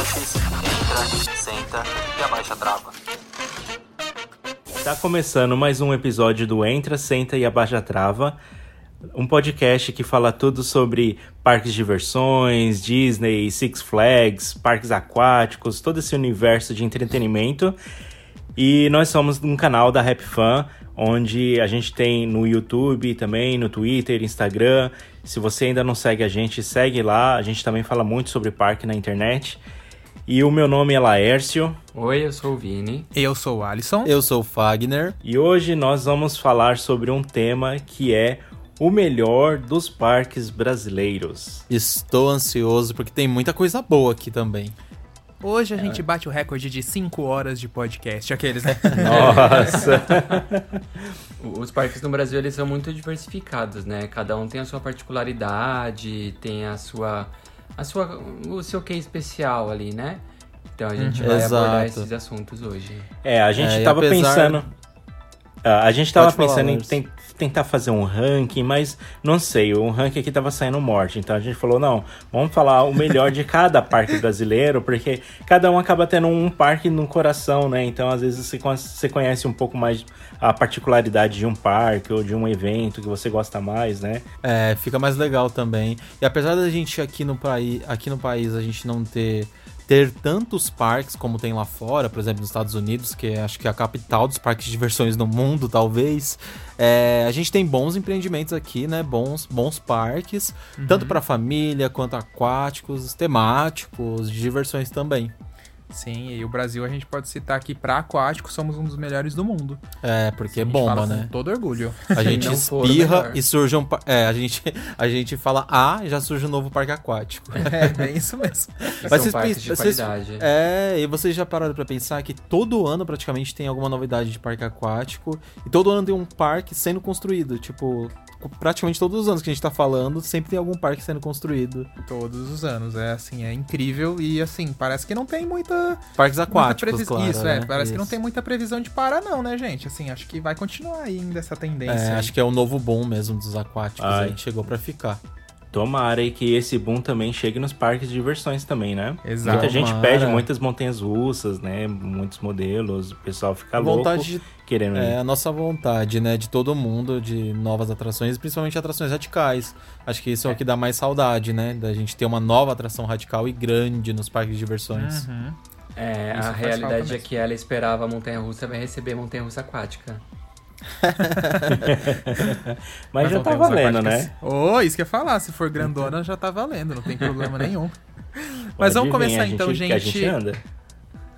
Entra, senta e abaixa a trava. Tá começando mais um episódio do Entra, Senta e Abaixa a Trava, um podcast que fala tudo sobre parques de diversões, Disney, Six Flags, parques aquáticos, todo esse universo de entretenimento. E nós somos um canal da Rap Fan, onde a gente tem no YouTube também, no Twitter, Instagram. Se você ainda não segue a gente, segue lá. A gente também fala muito sobre parque na internet. E o meu nome é Laércio. Oi, eu sou o Vini. Eu sou o Alisson. Eu sou o Fagner. E hoje nós vamos falar sobre um tema que é o melhor dos parques brasileiros. Estou ansioso porque tem muita coisa boa aqui também. Hoje a é. gente bate o recorde de 5 horas de podcast, aqueles, né? Nossa! Os parques no Brasil, eles são muito diversificados, né? Cada um tem a sua particularidade, tem a sua... A sua o seu que especial ali, né? Então a gente uhum. vai Exato. abordar esses assuntos hoje. É, a gente é, tava apesar... pensando... a gente tava pensando em tentar fazer um ranking, mas não sei, o ranking aqui tava saindo morte. Então a gente falou, não, vamos falar o melhor de cada parque brasileiro, porque cada um acaba tendo um parque no coração, né? Então às vezes você conhece um pouco mais a particularidade de um parque ou de um evento que você gosta mais, né? É, fica mais legal também. E apesar da gente aqui no país, aqui no país a gente não ter ter tantos parques como tem lá fora, por exemplo, nos Estados Unidos, que é, acho que é a capital dos parques de diversões no mundo, talvez. É, a gente tem bons empreendimentos aqui, né? Bons, bons parques, uhum. tanto para família quanto aquáticos, temáticos, de diversões também. Sim, e o Brasil a gente pode citar aqui para aquático, somos um dos melhores do mundo. É, porque é bomba, né? Com todo orgulho. A gente espirra e surge um. É, a gente, a gente fala ah, e já surge um novo parque aquático. É, bem isso mesmo. Mas vocês, parques de vocês, qualidade. É, e vocês já pararam para pensar que todo ano praticamente tem alguma novidade de parque aquático e todo ano tem um parque sendo construído. Tipo, praticamente todos os anos que a gente tá falando, sempre tem algum parque sendo construído. Todos os anos, é assim, é incrível e assim, parece que não tem muita... Parques aquáticos, muita claro, Isso, né? é, parece Isso. que não tem muita previsão de parar não, né, gente? Assim, acho que vai continuar ainda essa tendência. É, acho que é o novo boom mesmo dos aquáticos, Ai. aí chegou para ficar. Tomara e que esse boom também chegue nos parques de diversões também, né? Exato. Muita gente pede muitas montanhas russas, né? Muitos modelos, o pessoal fica a louco de, querendo É ir. a nossa vontade, né? De todo mundo, de novas atrações, principalmente atrações radicais. Acho que isso é, o que dá mais saudade, né? Da gente ter uma nova atração radical e grande nos parques de diversões. Uhum. É, isso a realidade é que ela esperava a montanha russa vai receber a montanha russa aquática. Mas, Mas, já tá valendo, né? Oh, isso que eu ia falar. Se for grandona, já tá valendo, não tem problema nenhum. Mas vamos começar então, gente. gente.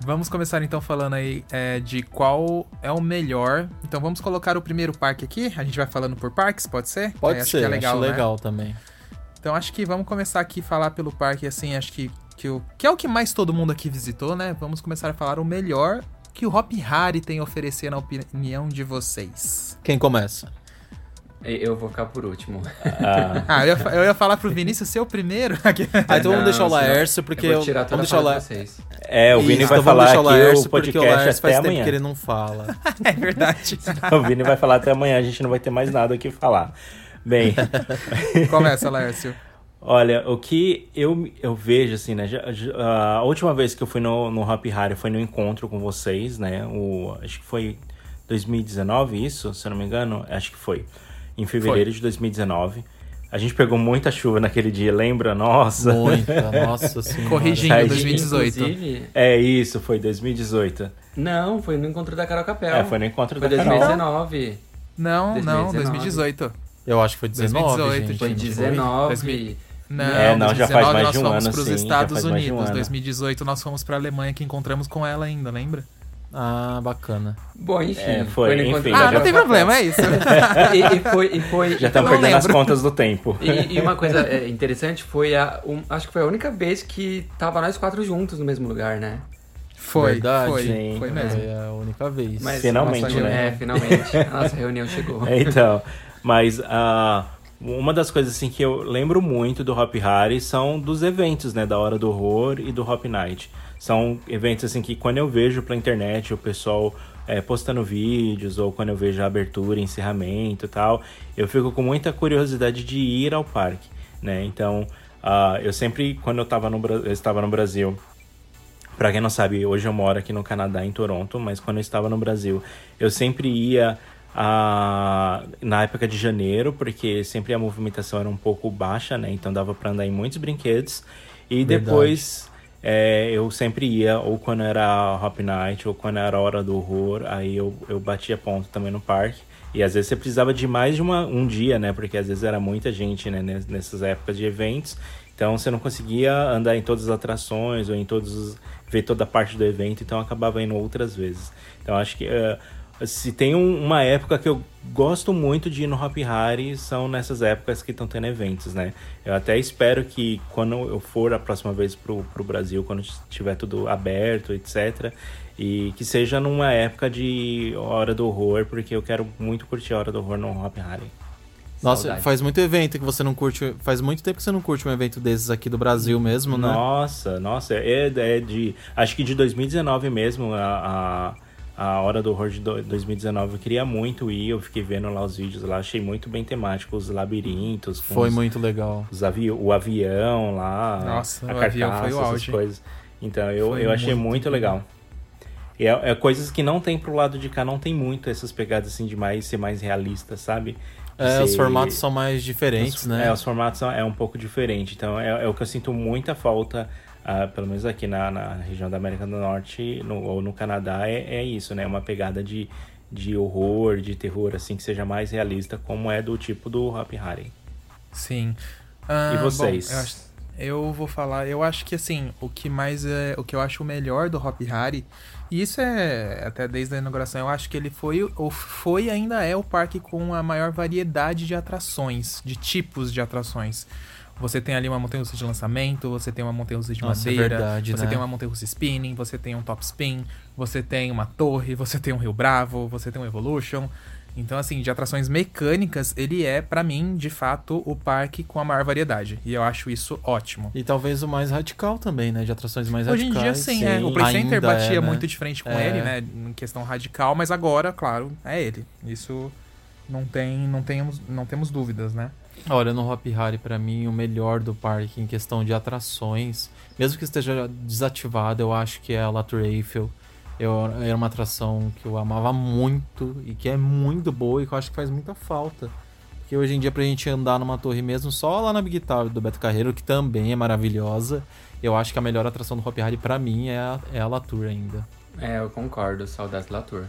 Vamos começar então falando aí é, de qual é o melhor. Então vamos colocar o primeiro parque aqui. A gente vai falando por parques, pode ser? Pode é, ser, acho, que é legal, acho né? legal também. Então acho que vamos começar aqui a falar pelo parque, assim, acho que, que, o, que é o que mais todo mundo aqui visitou, né? Vamos começar a falar o melhor que o Hop Hari tem a oferecer na opinião de vocês? Quem começa? Eu vou ficar por último. Ah, ah eu, ia, eu, ia, falar pro Vinícius ser o primeiro. ah, então vamos deixar o Laércio, porque eu vou tirar vamos deixar o Laércio. É, o Vini vai então falar aqui o podcast o até faz amanhã. Tempo que ele não fala. é verdade. o Vini vai falar até amanhã, a gente não vai ter mais nada o que falar. Bem. Começa, Laércio. Olha, o que eu, eu vejo, assim, né? A última vez que eu fui no, no Hop Hari foi no encontro com vocês, né? O, acho que foi 2019, isso, se eu não me engano. Acho que foi. Em fevereiro foi. de 2019. A gente pegou muita chuva naquele dia, lembra? Nossa. Muita, nossa senhora. Corrigindo, 2018. Inclusive... É isso, foi 2018. Não, foi no encontro da Carol Capel. É, foi no encontro foi da 2019. Carol. Não, 2019. não, 2018. Eu acho que foi 19, 2018, gente. Foi 19. Não, é, não, já faz mais nós de um fomos para os Estados Unidos. Um 2018 nós fomos para a Alemanha que encontramos com ela ainda, lembra? Ah, bacana. Bom, enfim. É, foi, foi enfim, ah, não tem problema, é isso. e, e, foi, e foi. Já estamos perdendo lembro. as contas do tempo. E, e uma coisa é, interessante foi a. Um, acho que foi a única vez que tava nós quatro juntos no mesmo lugar, né? Foi, Verdade, foi, sim, foi mesmo. Foi a única vez. Mas finalmente, né? É, finalmente. A nossa reunião chegou. É, então, mas uh, uma das coisas assim que eu lembro muito do Hop Hari são dos eventos, né, da Hora do Horror e do Hop Night. São eventos assim que quando eu vejo pela internet o pessoal é, postando vídeos ou quando eu vejo a abertura, encerramento e tal, eu fico com muita curiosidade de ir ao parque, né? Então, uh, eu sempre, quando eu, tava no, eu estava no Brasil, para quem não sabe, hoje eu moro aqui no Canadá, em Toronto, mas quando eu estava no Brasil, eu sempre ia na época de janeiro, porque sempre a movimentação era um pouco baixa, né? Então dava para andar em muitos brinquedos. E Verdade. depois é, eu sempre ia, ou quando era Hop Night, ou quando era Hora do Horror, aí eu, eu batia ponto também no parque. E às vezes você precisava de mais de uma, um dia, né? Porque às vezes era muita gente, né? Nessas épocas de eventos. Então você não conseguia andar em todas as atrações ou em todos os, ver toda a parte do evento, então acabava indo outras vezes. Então acho que uh, se tem um, uma época que eu gosto muito de ir no Hop Hari, são nessas épocas que estão tendo eventos, né? Eu até espero que quando eu for a próxima vez pro, pro Brasil, quando estiver tudo aberto, etc., e que seja numa época de Hora do Horror, porque eu quero muito curtir a Hora do Horror no Hop Hari. Nossa, Saudade. faz muito evento que você não curte. Faz muito tempo que você não curte um evento desses aqui do Brasil mesmo, né? Nossa, nossa, é, é de. Acho que de 2019 mesmo, a, a a Hora do Horror de 2019 eu queria muito ir, eu fiquei vendo lá os vídeos lá, achei muito bem temático, os labirintos. Foi os, muito legal. Os avi o avião lá, Nossa, a o carcaça, avião foi o auge. essas coisas. Então eu, Foi eu achei muito muito, legal. E é, é, coisas que não tem pro lado de cá, não tem muito essas pegadas assim de mais ser mais realista, sabe? É, ser- os formatos são mais diferentes, os- né? É, os formatos são, é um pouco diferente. Então é, é o que eu sinto muita falta, ah, pelo menos aqui na, na região da América do Norte no, ou no Canadá, é, é isso, né? Uma pegada de, de horror, de terror, assim, que seja mais realista, como é do tipo do Happy Harry. Sim. Ah, E vocês? bom, eu, acho- eu vou falar, eu acho que assim, o que mais é. O que eu acho o melhor do Hop Hari, e isso é até desde a inauguração, eu acho que ele foi, ou foi e ainda é o parque com a maior variedade de atrações, de tipos de atrações. Você tem ali uma montanha-russa de lançamento, você tem uma montanha-russa de Nossa, é madeira, verdade, você né? tem uma montanha-russa spinning, você tem um top spin, você tem uma torre, você tem um Rio Bravo, você tem um Evolution. Então, assim, de atrações mecânicas, ele é, pra mim, de fato, o parque com a maior variedade. E eu acho isso ótimo. E talvez o mais radical também, né? De atrações mais Hoje em radicais. dia, sim, é. O Play Center batia é, né? muito de frente com É. ele, né? Em questão radical, mas agora, claro, é ele. Isso não tem, não temos, não temos dúvidas, né? Olha, no Hop Hari, pra mim, o melhor do parque em questão de atrações, mesmo que esteja desativado, eu acho que é a La Tour Eiffel. Eu, era uma atração que eu amava muito e que é muito boa e que eu acho que faz muita falta. Porque hoje em dia, pra gente andar numa torre mesmo, só lá na Big Tower do Beto Carreiro, que também é maravilhosa, eu acho que a melhor atração do Hop Hari pra mim é a, é a La Tour ainda. É, eu concordo, saudades da Tour.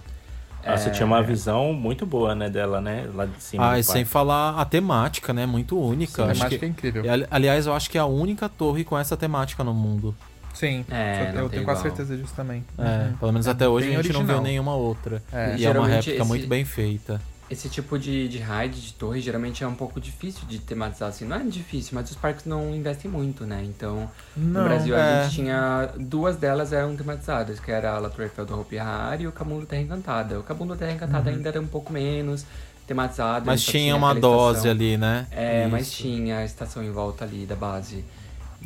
Ah, Você É, tinha uma visão muito boa, né, dela, né? Lá de cima. Ah, e sem falar a temática, né? Muito única. A Acho temática que- é incrível. Ali- Aliás, eu acho que é a única torre com essa temática no mundo. Sim, É, não eu tenho quase certeza disso também. É, Uhum. pelo menos É até hoje a gente não original. viu nenhuma outra. É. E é uma réplica esse- muito bem feita. Esse tipo de, de ride, de torre, geralmente é um pouco difícil de tematizar assim. Não é difícil, mas os parques não investem muito, né? Então, Não, no Brasil a é. gente tinha. Duas delas eram tematizadas, que era a La Tour Eiffel do Hopi Hari e o Cabundo Terra Encantada. O Cabundo Terra Encantada ainda era um pouco menos tematizado. Uhum. Mas só tinha uma dose estação. ali, né? É, mas Isso. tinha a estação em volta ali da base.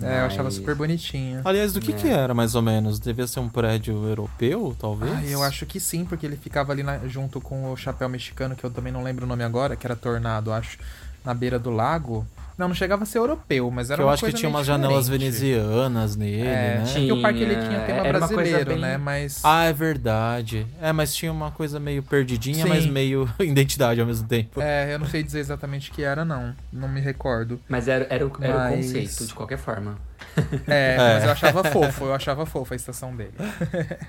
É, eu achava super bonitinho. Aliás, do que É. que era, mais ou menos? Devia ser um prédio europeu, talvez? Ah, eu acho que sim, porque ele ficava ali na- junto com o chapéu mexicano, que eu também não lembro o nome agora, que era Tornado, acho, na beira do lago. Não, não chegava a ser europeu, mas era Que eu uma acho que tinha umas janelas diferente. venezianas nele, É, né? porque o parque ele tinha Tinha, tema era brasileiro, bem- né? Mas. Ah, é verdade. É, mas tinha uma coisa meio perdidinha, Sim. mas meio identidade ao mesmo tempo. É, eu não sei dizer exatamente o que era, não. Não me recordo. Mas era, era, o, era o Mas- conceito, de qualquer forma. É, É. mas eu achava fofo, eu achava fofo a estação dele.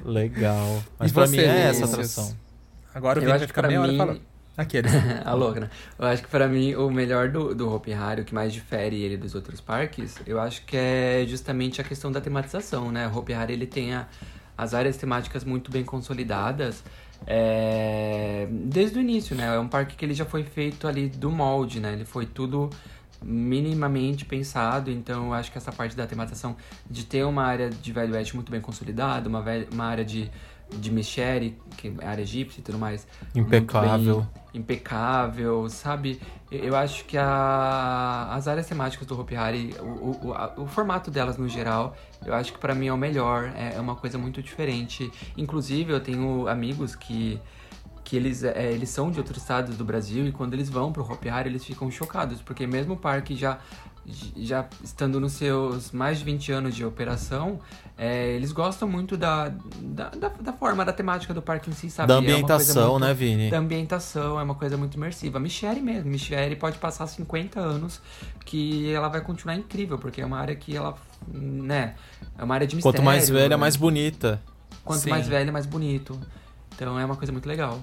Legal. Mas E pra você, mim é essa atração. Agora o acho vai ficar meia hora mim- falando. Aqueles. a louca, né? Eu acho que pra mim o melhor do, do Hopi Hari, o que mais difere ele dos outros parques, eu acho que é justamente a questão da tematização, né? O Hopi Hari ele tem a- as áreas temáticas muito bem consolidadas é, desde o início, né? É um parque que ele já foi feito ali do molde, né? Ele foi tudo minimamente pensado, então eu acho que essa parte da tematização de ter uma área de Velho Oeste muito bem consolidada, uma, uma área de, de Michere, que é área egípcia e tudo mais, Impecável. impecável, sabe? Eu acho que a- as áreas temáticas do Hopi Hari, o, o, o, a- o formato delas no geral, eu acho que pra mim é o melhor, é, é uma coisa muito diferente. Inclusive, eu tenho amigos que que eles, é, eles são de outros estados do Brasil e quando eles vão pro Hopi Hari eles ficam chocados, porque mesmo o parque já, já estando nos seus mais de 20 anos de operação, é, eles gostam muito da, da, da, da forma, da temática do parque em si, sabe? Da É uma coisa ambientação, muito- né, Vini? Da ambientação, é uma coisa muito imersiva. Michere mesmo, Michere pode passar 50 anos que ela vai continuar incrível, porque é uma área que ela, né, é uma área de mistério. Quanto mais velha, né? mais bonita. Quanto Sim. mais velha, mais bonito. Então é uma coisa muito legal.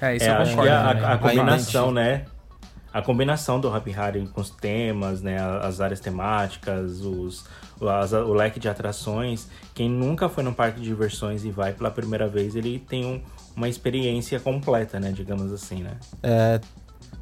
É, isso É, eu acho que concordo. a, também. a combinação, né? A combinação do Happy Hari com os temas, né? As áreas temáticas, os, as- o leque de atrações. Quem nunca foi num parque de diversões e vai pela primeira vez, ele tem um- uma experiência completa, né? Digamos assim, né? É,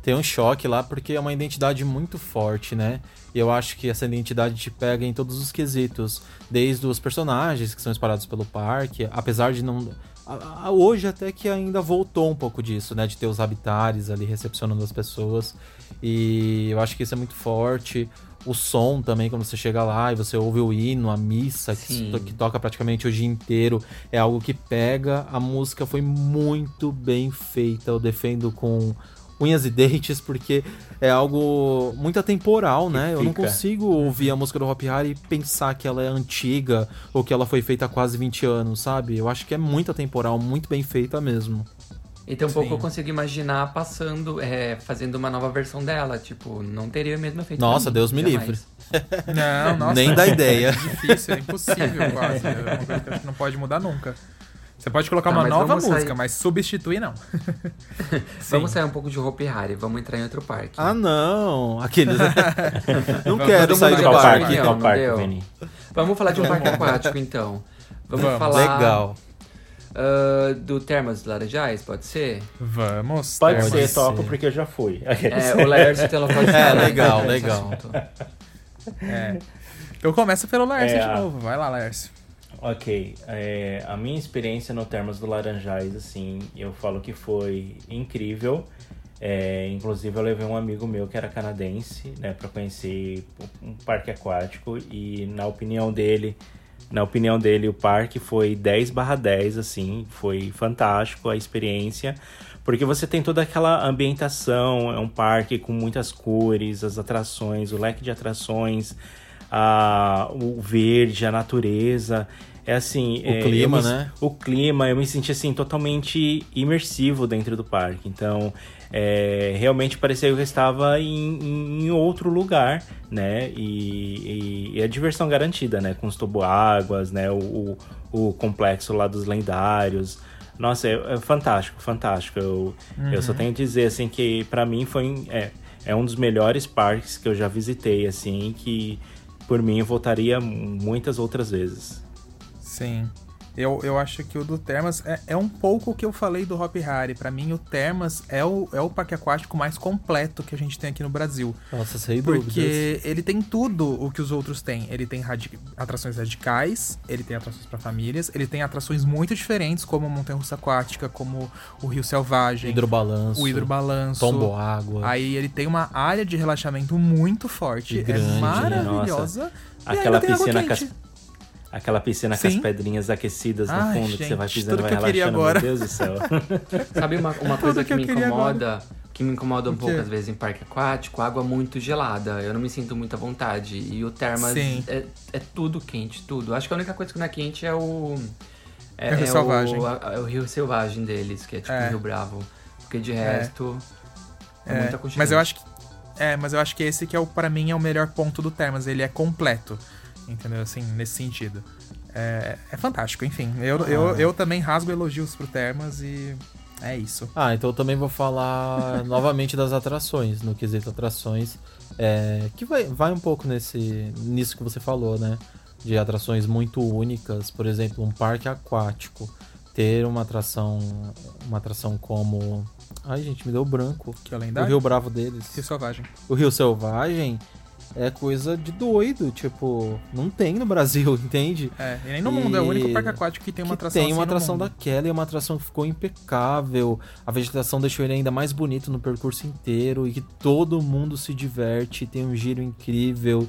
tem um choque lá porque é uma identidade muito forte, né? E eu acho que essa identidade te pega em todos os quesitos, desde os personagens que são espalhados pelo parque, apesar de não a- a- hoje até que ainda voltou um pouco disso, né, de ter os habitares ali recepcionando as pessoas. E eu acho que isso é muito forte. O som também, quando você chega lá e você ouve o hino, a missa, que, que toca praticamente o dia inteiro, é algo que pega. A música foi muito bem feita, eu defendo com unhas e dentes, porque é algo muito atemporal, né? Eu não consigo ouvir a música do Hop Hari e pensar que ela é antiga ou que ela foi feita há quase 20 anos, sabe? Eu acho que é muito atemporal, muito bem feita mesmo. E tampouco Sim. eu consigo imaginar passando, é, fazendo uma nova versão dela. Tipo, não teria o mesmo efeito. Nossa, mim, Deus me jamais. livre. Não, nossa. Nem dá ideia. É difícil, é impossível quase. É uma coisa que não pode mudar nunca. Você pode colocar Tá, uma nova música, sair- mas substituir não. Vamos sair um pouco de Hopi Hari, vamos entrar em outro parque. Ah, não. Aqueles. não quero sair do parque. parque? opinião, não parque? Vini? Vamos falar de um parque aquático, então. Vamos, Vamos. falar Legal. ah, do Termas Laranjais, pode ser? Vamos. Pode ser, topo, porque eu já fui. É, o Laércio então ela pode É, falar legal, desse legal. É. Então começa pelo Laércio É, de novo. Vai lá, Laércio. Ok, é, a minha experiência no Termas do Laranjais, assim, eu falo que foi incrível. É, inclusive eu levei um amigo meu que era canadense, né, para conhecer um parque aquático. E na opinião dele, na opinião dele o parque foi 10/10 assim, foi fantástico a experiência, porque você tem toda aquela ambientação, é um parque com muitas cores, as atrações, o leque de atrações, a, o verde, a natureza. É assim. O é, clima, eu me- né? O clima, eu me senti assim, totalmente imersivo dentro do parque. Então, é, realmente parecia que eu estava em, em- outro lugar, né? E, e- e a diversão garantida, né? Com os toboáguas, né? O, o, o complexo lá dos lendários. Nossa, é, é fantástico, fantástico. Eu, eu só tenho a dizer, assim, que pra mim foi... É, é um dos melhores parques que eu já visitei, assim, que por mim eu voltaria muitas outras vezes. Sim. Eu, eu acho que o do Termas é, é um pouco o que eu falei do Hop Harry. Pra mim, o Termas é o, é o parque aquático mais completo que a gente tem aqui no Brasil. Nossa, sem Porque dúvidas. ele tem tudo o que os outros têm. Ele tem radi- atrações radicais, ele tem atrações pra famílias, ele tem atrações muito diferentes, como a Montanha Russa Aquática, como o Rio Selvagem, Hidrobalanço. o hidrobalanço. Tombo água. Aí ele tem uma área de relaxamento muito forte, é grande, né? maravilhosa. e Aquela piscina com as. Aquela piscina com as Sim. pedrinhas aquecidas no Ai, fundo que você vai gente, pisando e vai relaxando. agora. Meu Deus do céu. Sabe uma, uma coisa que que, me incomoda? Que me incomoda um O pouco quê? às vezes em parque aquático, água muito gelada. Eu não me sinto muita vontade. E o Termas Sim. é, é tudo quente, tudo. Acho que a única coisa que não é quente é o. É o Rio Selvagem. O, é o Rio Selvagem deles, que é tipo É. o Rio Bravo. Porque de resto. É, É, muito mas eu acho que é, mas eu acho que esse que é o para mim é o melhor ponto do Termas, ele é completo. Entendeu? Assim, nesse sentido. É, é fantástico, enfim. Eu, eu, eu também rasgo elogios pro Termas e é isso. Ah, então eu também vou falar novamente das atrações, no quesito atrações, é, que vai, vai um pouco nesse, nisso que você falou, né? De atrações muito únicas, por exemplo, um parque aquático, ter uma atração, uma atração como... Ai, gente, me deu branco. Que é o O lendário. Rio Bravo deles. Rio Selvagem. O Rio Selvagem é coisa de doido, tipo, não tem no Brasil, entende? É, e nem no mundo, é o único E- parque aquático que tem uma que atração tem uma assim atração daquela e uma atração que ficou impecável. A vegetação deixou ele ainda mais bonito no percurso inteiro e que todo mundo se diverte, tem um giro incrível.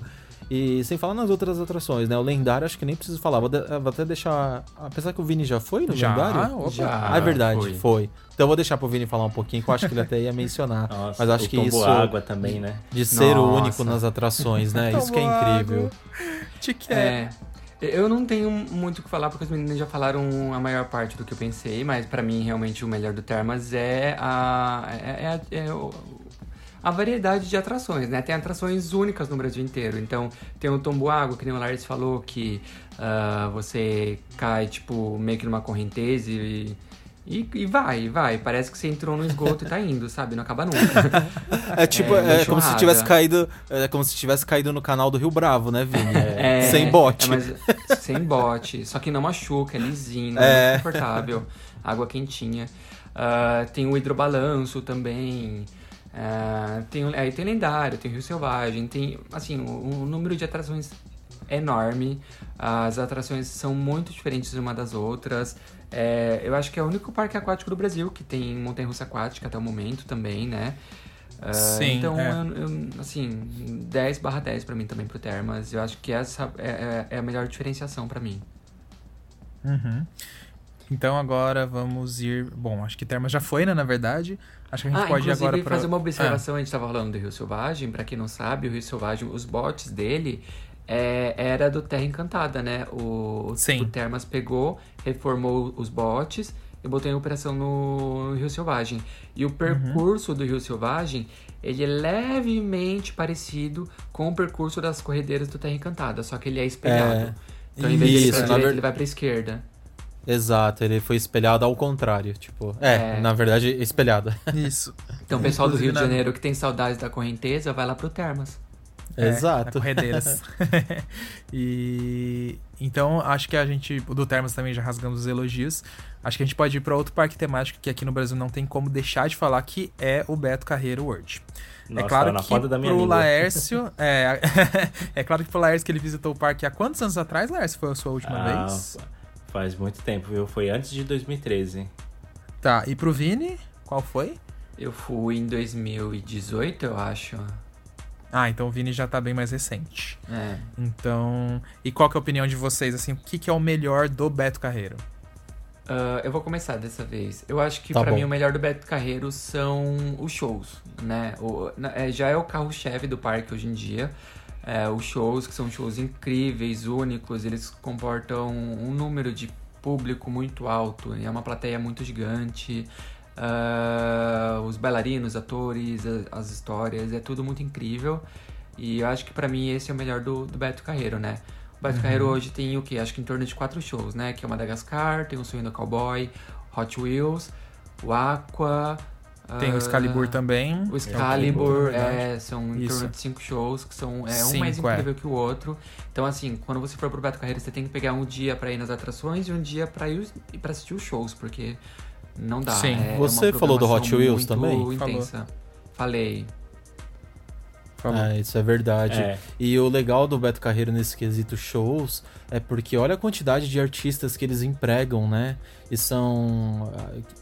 E sem falar nas outras atrações, né? O lendário acho que nem preciso falar. Vou, de- vou até deixar. Apesar que o Vini já foi no Já, lendário? opa. Já. Ah, é verdade, foi. foi. Então eu vou deixar pro Vini falar um pouquinho, que eu acho que ele até ia mencionar. Nossa, Mas acho o que isso. água também, né? De ser o Nossa. único nas atrações, né? Isso que é incrível. Te quer. É. Eu não tenho muito o que falar porque os meninos já falaram a maior parte do que eu pensei, mas pra mim realmente o melhor do Termas é a, é, é é o- a variedade de atrações, né? Tem atrações únicas no Brasil inteiro. Então tem o tombo água, que nem o Lars falou, que ah, você cai tipo meio que numa correnteza e, e, e vai, vai. Parece que você entrou no esgoto e tá indo, sabe? Não acaba nunca. É tipo, É, é, uma como se tivesse caído. É como se tivesse caído no canal do Rio Bravo, né, Vini? É, Sem bote. é, mas sem bote. Só que não machuca, é lisinho, É. confortável. Água quentinha. Ah, tem o hidrobalanço também. Ah, tem, aí tem lendário, tem o Rio Selvagem, tem assim, o, o número de atrações é enorme. As atrações são muito diferentes uma das outras. É, eu acho que é o único parque aquático do Brasil que tem montanha-russa aquática até o momento também, né? Ah, Sim, então, é. eu- eu, assim, 10 barra 10 pra mim também pro Termas. Eu acho que essa é, é- é a melhor diferenciação pra mim. Uhum. Então agora vamos ir. Bom, acho que Termas já foi, né? Na verdade. Acho que a gente Ah, pode ir agora pra. fazer uma observação, a gente tava falando do Rio Selvagem, pra quem não sabe, o Rio Selvagem, os botes dele é, era do Terra Encantada, né? O, Sim. o Termas pegou, reformou os botes e botou em operação no Rio Selvagem. E Uhum. o percurso do Rio Selvagem, ele é levemente parecido com o percurso das corredeiras do Terra Encantada, só que ele é espelhado. É. Então, em vez de ir pra direita, ver- ele vai pra esquerda. Exato, ele foi espelhado ao contrário. Tipo, é, É. na verdade, espelhado. Isso. Então, o pessoal do Rio de na- Janeiro que tem saudades da correnteza, vai lá pro Termas. É, Exato. Corredeiras. e então acho que a gente do Termas também já rasgamos os elogios. Acho que a gente pode ir para outro parque temático que aqui no Brasil não tem como deixar de falar que é o Beto Carreiro World. Nossa, é claro tá na que da minha pro língua. Laércio, é, é claro que pro Laércio que ele visitou o parque há quantos anos atrás, Laércio? Foi a sua última Ah, vez? Faz muito tempo, viu? Foi antes de 2013. Tá, e pro Vini, qual foi? Eu fui em 2018, eu acho. Ah, então o Vini já tá bem mais recente. É. Então, e qual que é a opinião de vocês, assim, o que, que é o melhor do Beto Carreiro? Ah, eu vou começar dessa vez. Eu acho que Tá pra bom. mim o melhor do Beto Carreiro são os shows, né? O, é, já é o carro-chefe do parque hoje em dia. É, os shows, que são shows incríveis, únicos, eles comportam um número de público muito alto, e é uma plateia muito gigante. Ah, os bailarinos, atores, as histórias, é tudo muito incrível. E eu acho que pra mim esse é o melhor do, do Beto Carreiro, né? O Beto Carreiro hoje tem o quê? Acho que em torno de quatro shows, né? Que é o Madagascar, tem o Sonho do Cowboy, Hot Wheels, o Aqua, Tem o Excalibur Ah, também. O Excalibur, é, é, são em Isso. torno de cinco shows, que são é, um Cinco, mais é. incrível que o outro. Então, assim, quando você for pro Beto Carreiro, você tem que pegar um dia pra ir nas atrações e um dia pra ir para assistir os shows, porque não dá. Sim. é Você falou do Hot Wheels também? Intensa. Falei. É, isso é verdade. É. E o legal do Beto Carreiro nesse quesito shows é porque olha a quantidade de artistas que eles empregam, né? E são,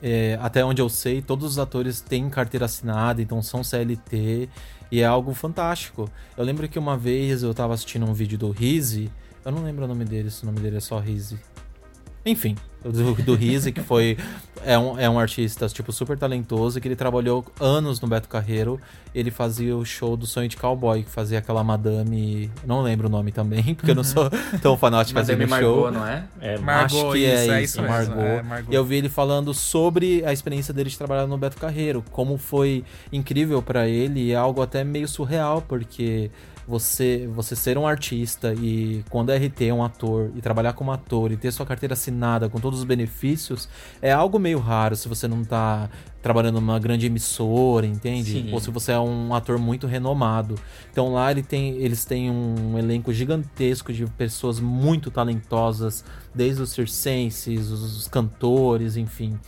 é, até onde eu sei, todos os atores têm carteira assinada, então são CLT, e é algo fantástico. Eu lembro que uma vez eu tava assistindo um vídeo do Rizzi, eu não lembro o nome dele, se o nome dele é só Rizzi. Enfim, do, do Rizzi, que foi. É um, é um artista, tipo, super talentoso, que ele trabalhou anos no Beto Carreiro. Ele fazia o show do Sonho de Cowboy, que fazia aquela madame. Não lembro o nome também, porque eu não sou tão fanático assim Madame no Margot, show. não é? É, Margot, Acho que isso, é é isso, isso mesmo, Margot. é, Margot. E eu vi ele falando sobre a experiência dele de trabalhar no Beto Carreiro, como foi incrível pra ele e é algo até meio surreal, porque você você ser um artista e quando é RT é um ator e trabalhar como ator e ter sua carteira assinada com todos os benefícios é algo meio raro se você não tá trabalhando numa grande emissora, entende? Sim. Ou se você é um ator muito renomado. Então lá ele tem, eles têm um elenco gigantesco de pessoas muito talentosas, desde os circenses, os, os cantores, enfim.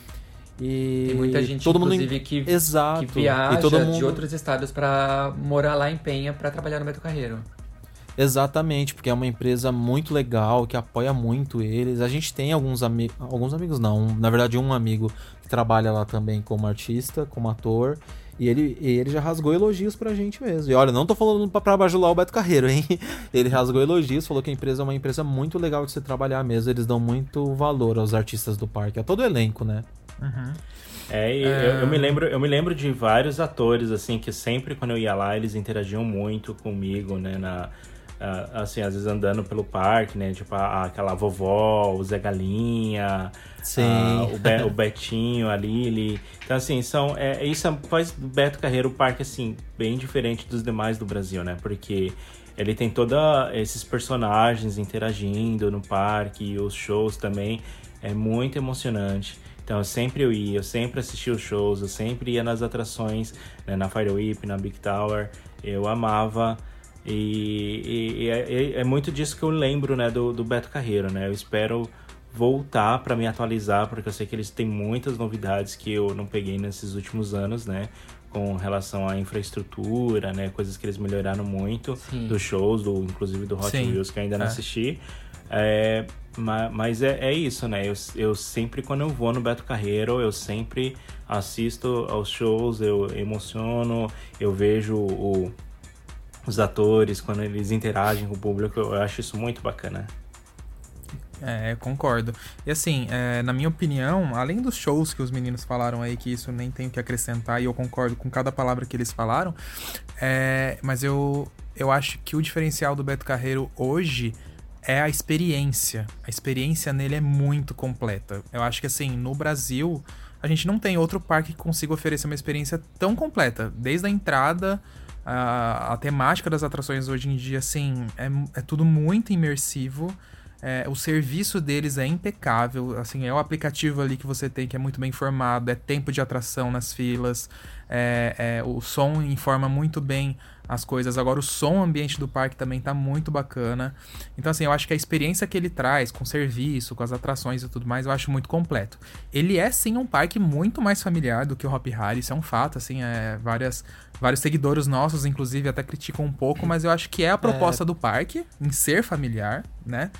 E Tem muita gente, todo mundo inclusive, que, Exato. que viaja todo de mundo outros estados pra morar lá em Penha pra trabalhar no Beto Carreiro. Exatamente, porque é uma empresa muito legal, que apoia muito eles. A gente tem alguns amigos, alguns amigos não, na verdade um amigo que trabalha lá também como artista, como ator, e ele, e ele já rasgou elogios pra gente mesmo. E olha, não tô falando pra, pra bajular o Beto Carreiro, hein? Ele rasgou elogios, falou que a empresa é uma empresa muito legal de se trabalhar mesmo, eles dão muito valor aos artistas do parque, a todo elenco, né? É, e Eu, eu me lembro, eu me lembro de vários atores, assim, que sempre quando eu ia lá, eles interagiam muito comigo, né, na... assim, às vezes andando pelo parque, né, tipo a- aquela vovó, o Zé Galinha, o, Be- o Betinho, a Lili. Então, assim, são, é, isso é- faz do Beto Carreiro o parque, assim, bem diferente dos demais do Brasil, né, porque ele tem todos esses personagens interagindo no parque, e os shows também, é muito emocionante. Então, eu sempre eu ia, eu sempre assistia os shows, eu sempre ia nas atrações, né, na Fire Whip, na Big Tower, eu amava. E, e- e é, é- muito disso que eu lembro, né, do, do Beto Carreiro, né? Eu espero voltar para me atualizar, porque eu sei que eles têm muitas novidades que eu não peguei nesses últimos anos, né? Com relação à infraestrutura, né? Coisas que eles melhoraram muito Sim. dos shows, do, inclusive do Hot Sim, Wheels, que eu ainda não é. assisti. É, ma- mas é, é isso, né? Eu, eu sempre, quando eu vou no Beto Carreiro, eu sempre assisto aos shows, eu emociono, eu vejo o- os atores, quando eles interagem com o público, eu acho isso muito bacana. É, concordo. E assim, é, na minha opinião, além dos shows que os meninos falaram aí, que isso nem tenho que acrescentar, e eu concordo com cada palavra que eles falaram, é, mas eu, eu acho que o diferencial do Beto Carreiro hoje é a experiência. A experiência nele é muito completa. Eu acho que assim, no Brasil, a gente não tem outro parque que consiga oferecer uma experiência tão completa. Desde a entrada, a, a temática das atrações hoje em dia, assim, é, é tudo muito imersivo. É, o serviço deles é impecável, assim, é o aplicativo ali que você tem que é muito bem informado, é tempo de atração nas filas, é, é, o som informa muito bem as coisas. Agora o som ambiente do parque também tá muito bacana. Então assim, eu acho que a experiência que ele traz com o serviço, com as atrações e tudo mais, eu acho muito completo. Ele é sim um parque muito mais familiar do que o Hop Hari, isso é um fato, assim, é, várias, vários seguidores nossos, inclusive, até criticam um pouco, mas eu acho que é a proposta do parque em ser familiar, né?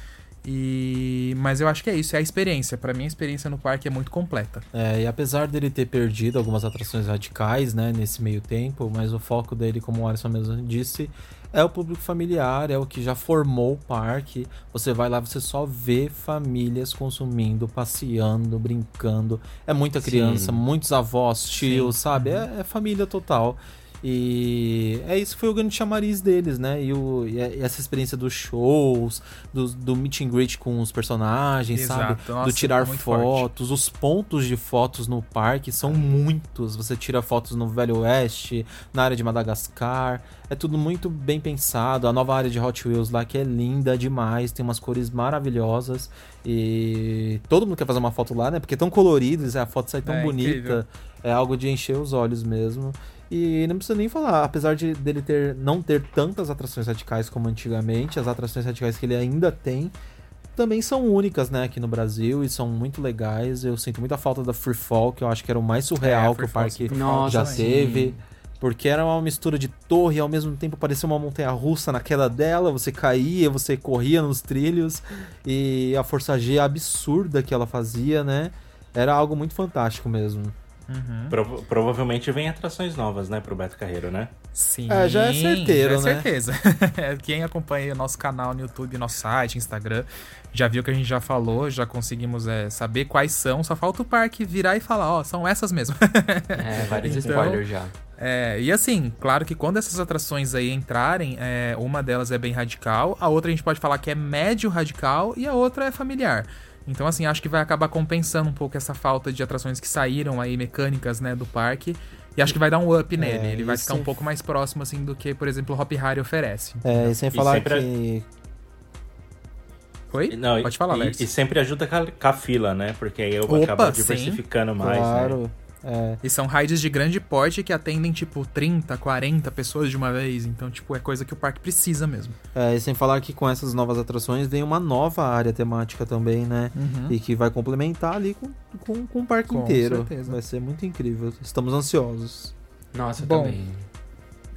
E mas eu acho que é isso, é a experiência. Pra mim a experiência no parque é muito completa. É, e apesar dele ter perdido algumas atrações radicais, né, nesse meio tempo, mas o foco dele, como o Alisson mesmo disse, é o público familiar, é o que já formou o parque. Você vai lá, você só vê famílias consumindo, passeando, brincando. É muita criança, muitos avós, tios, sabe? É, é família total. E é isso que foi o grande chamariz deles, né? E, o, e é- e essa experiência dos shows, do, do meet and greet com os personagens, Exato. sabe? Nossa, do tirar muito forte. fotos, os pontos de fotos no parque são muitos. Você tira fotos no Velho Oeste, na área de Madagascar. É tudo muito bem pensado. A nova área de Hot Wheels lá que é linda demais, tem umas cores maravilhosas. E todo mundo quer fazer uma foto lá, né? Porque é tão coloridos, a foto sai tão É, bonita. incrível. É algo de encher os olhos mesmo. E não precisa nem falar, apesar de dele ter não ter tantas atrações radicais como antigamente, as atrações radicais que ele ainda tem também são únicas, né, aqui no Brasil e são muito legais. Eu sinto muita falta da Free Fall, que eu acho que era o mais surreal É, que o parque Nossa, já sim. teve. Porque era uma mistura de torre e ao mesmo tempo parecia uma montanha russa na queda dela. Você caía, você corria nos trilhos. E a força G absurda que ela fazia, né? Era algo muito fantástico mesmo. Uhum. Prova- provavelmente vem atrações novas, né, pro Beto Carreiro, né? Sim. É, já é certeiro, já é né? certeza. Quem acompanha o nosso canal no YouTube, nosso site, Instagram, já viu que a gente já falou, já conseguimos é, saber quais são. Só falta o parque virar e falar, ó, são essas mesmo. É, vários Então, spoilers já. É, e assim, claro que quando essas atrações aí entrarem, é, uma delas é bem radical, a outra a gente pode falar que é médio radical e a outra é familiar. Então, assim, acho que vai acabar compensando um pouco essa falta de atrações que saíram aí, mecânicas, né, do parque. E acho que vai dar um up nele. Ele vai e ficar um sem- pouco mais próximo, assim, do que, por exemplo, o Hop Harry oferece. É, e sem E falar sempre- que. Oi? Não, e- Pode falar, e, Alex. e sempre ajuda com a, com a fila, né? Porque aí eu Opa, acabo sim. diversificando mais, né? É, E são rides de grande porte que atendem, tipo, 30, 40 pessoas de uma vez. Então, tipo, é coisa que o parque precisa mesmo. é, e sem falar que com essas novas atrações vem uma nova área temática também, né? E que vai complementar ali com, com, com o parque Com inteiro. certeza. Vai ser muito incrível. Estamos ansiosos. Nossa, eu Bom, também.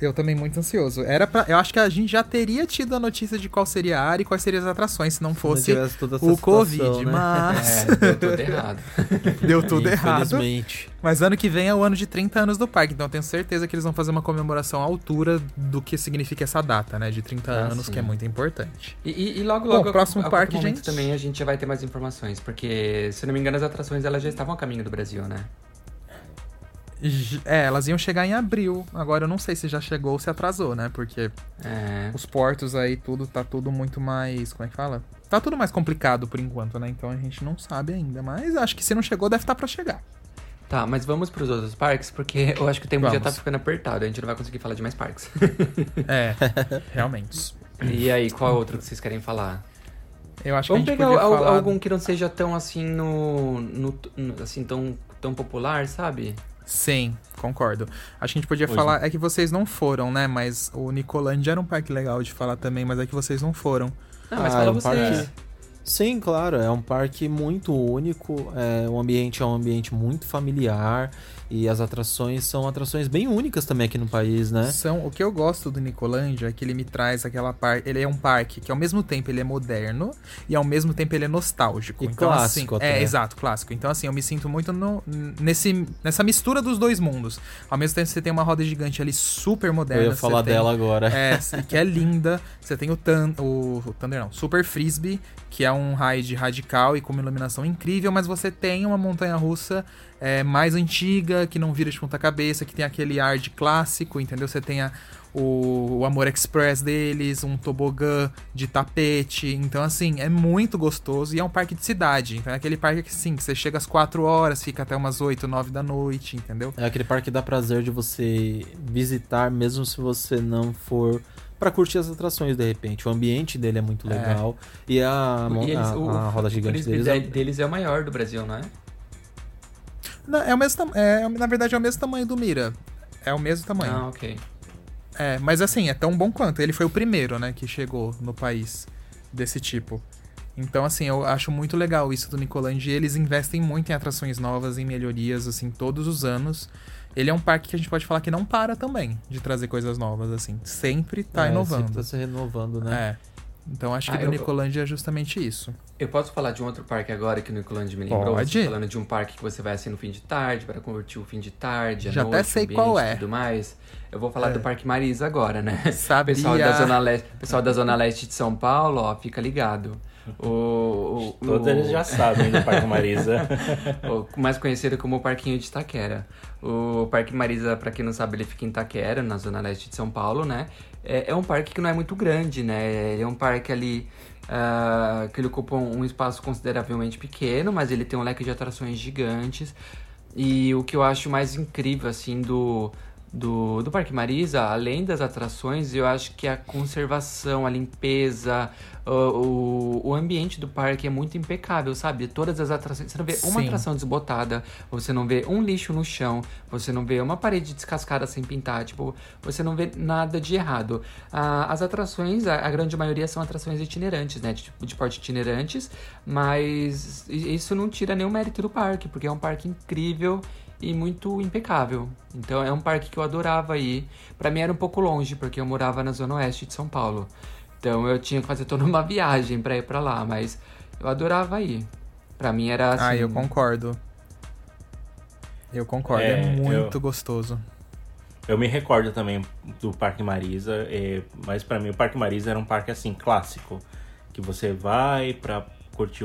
Eu também muito ansioso. Era pra, eu acho que a gente já teria tido a notícia de qual seria a área e quais seriam as atrações se não fosse tivesse toda essa o situação, Covid. né? Mas É, deu tudo errado. deu tudo errado. Infelizmente. Mas ano que vem é o ano de 30 anos do parque, então eu tenho certeza que eles vão fazer uma comemoração à altura do que significa essa data, né? De 30 Ah, anos, sim. que é muito importante. E, e- e logo, Bom, logo, próximo a, a parque, gente. também a gente já vai ter mais informações, porque, se não me engano, as atrações elas já estavam a caminho do Brasil, né? É, elas iam chegar em abril. Agora eu não sei se já chegou ou se atrasou, né? Porque É. os portos aí, tudo tá tudo muito mais. Como é que fala? Tá tudo mais complicado por enquanto, né? Então a gente não sabe ainda. Mas acho que se não chegou, deve estar pra chegar. Tá, mas vamos pros outros parques, porque eu acho que o tempo já Vamos. tá ficando apertado, a gente não vai conseguir falar de mais parques. É, realmente. e aí, qual outro que vocês querem falar? Eu acho Vamos que a gente pegar al- falar... algum que não seja tão assim no, no- no- assim tão tão popular, sabe? Sim, concordo. Acho que a gente podia Pois falar. É que vocês não foram, né? Mas o Nicolândia era um parque legal de falar também, mas é que vocês não foram. Não, mas Ah, fala é um vocês. parque- Sim, claro, é um parque muito único, é, o ambiente é um ambiente muito familiar e as atrações são atrações bem únicas também aqui no país, né? São, o que eu gosto do Nicolândia é que ele me traz aquela parte. Ele é um parque que ao mesmo tempo ele é moderno e ao mesmo tempo ele é nostálgico. E então, clássico assim, até. É, exato, clássico. Então, assim, eu me sinto muito no, nesse, nessa mistura dos dois mundos. Ao mesmo tempo você tem uma roda gigante ali super moderna. Eu ia falar tem- dela agora. É, que é linda. Você tem o, Thun, o, o Thunder, não, Super Frisbee, que é um ride radical e com uma iluminação incrível, mas você tem uma montanha russa é, mais antiga, que não vira de ponta cabeça, que tem aquele ar de clássico, entendeu? Você tem a, o, o Amor Express deles, um tobogã de tapete. Então, assim, é muito gostoso e é um parque de cidade. Então é aquele parque que, sim, que você chega às 4 horas, fica até umas 8, 9 da noite, entendeu? É aquele parque que dá prazer de você visitar, mesmo se você não for pra curtir as atrações de repente. O ambiente dele é muito É. legal. E a, E eles- a, o- a roda gigante frisbee deles é, de- deles é o maior do Brasil, não é? Não, é o mesmo tam- é, na verdade, é o mesmo tamanho do Mira. É o mesmo tamanho. Ah, ok. É, mas assim, é tão bom quanto. Ele foi o primeiro, né, que chegou no país desse tipo. Então, assim, eu acho muito legal isso do Nicolândia. e Eles investem muito em atrações novas, em melhorias, assim, todos os anos. Ele é um parque que a gente pode falar que não para também de trazer coisas novas, assim. Sempre tá é, inovando. sempre tá se renovando, né? É. Então acho que Ah, do Nicolândia é justamente isso. Eu posso falar de um outro parque agora que o Nicolândia me lembrou? Pode. Você falando de um parque que você vai assim no fim de tarde, para curtir o fim de tarde, Já noite, até sei o qual é. tudo mais. Eu vou falar É. do Parque Marisa agora, né? Sabia. Pessoal da Zona Leste, pessoal da Zona Leste de São Paulo, ó, fica ligado. O, o, Todos o- eles já sabem do Parque Marisa. o mais conhecido como o Parquinho de Itaquera. O Parque Marisa, pra quem não sabe, ele fica em Itaquera, na zona leste de São Paulo, né? É, é um parque que não é muito grande, né? Ele é um parque ali ah, que ele ocupa um, um espaço consideravelmente pequeno, mas ele tem um leque de atrações gigantes. E o que eu acho mais incrível, assim, do, do, do Parque Marisa, além das atrações, eu acho que a conservação, a limpeza, o, o, ambiente do parque é muito impecável, sabe? Todas as atrações. Você não vê uma Sim. atração desbotada, você não vê um lixo no chão, você não vê uma parede descascada sem pintar, tipo, você não vê nada de errado. Ah, as atrações, a, a grande maioria são atrações itinerantes, né? De, de porte itinerantes, mas isso não tira nenhum mérito do parque, porque é um parque incrível e muito impecável. Então é um parque que eu adorava ir. Pra mim era um pouco longe, porque eu morava na zona oeste de São Paulo. Então eu tinha que fazer toda uma viagem pra ir pra lá, mas eu adorava ir. Pra mim era assim. Ah, eu concordo. Eu concordo, é, É, muito eu- gostoso. Eu me recordo também do Parque Marisa, é, mas pra mim o Parque Marisa era um parque assim clássico, que você vai pra curtir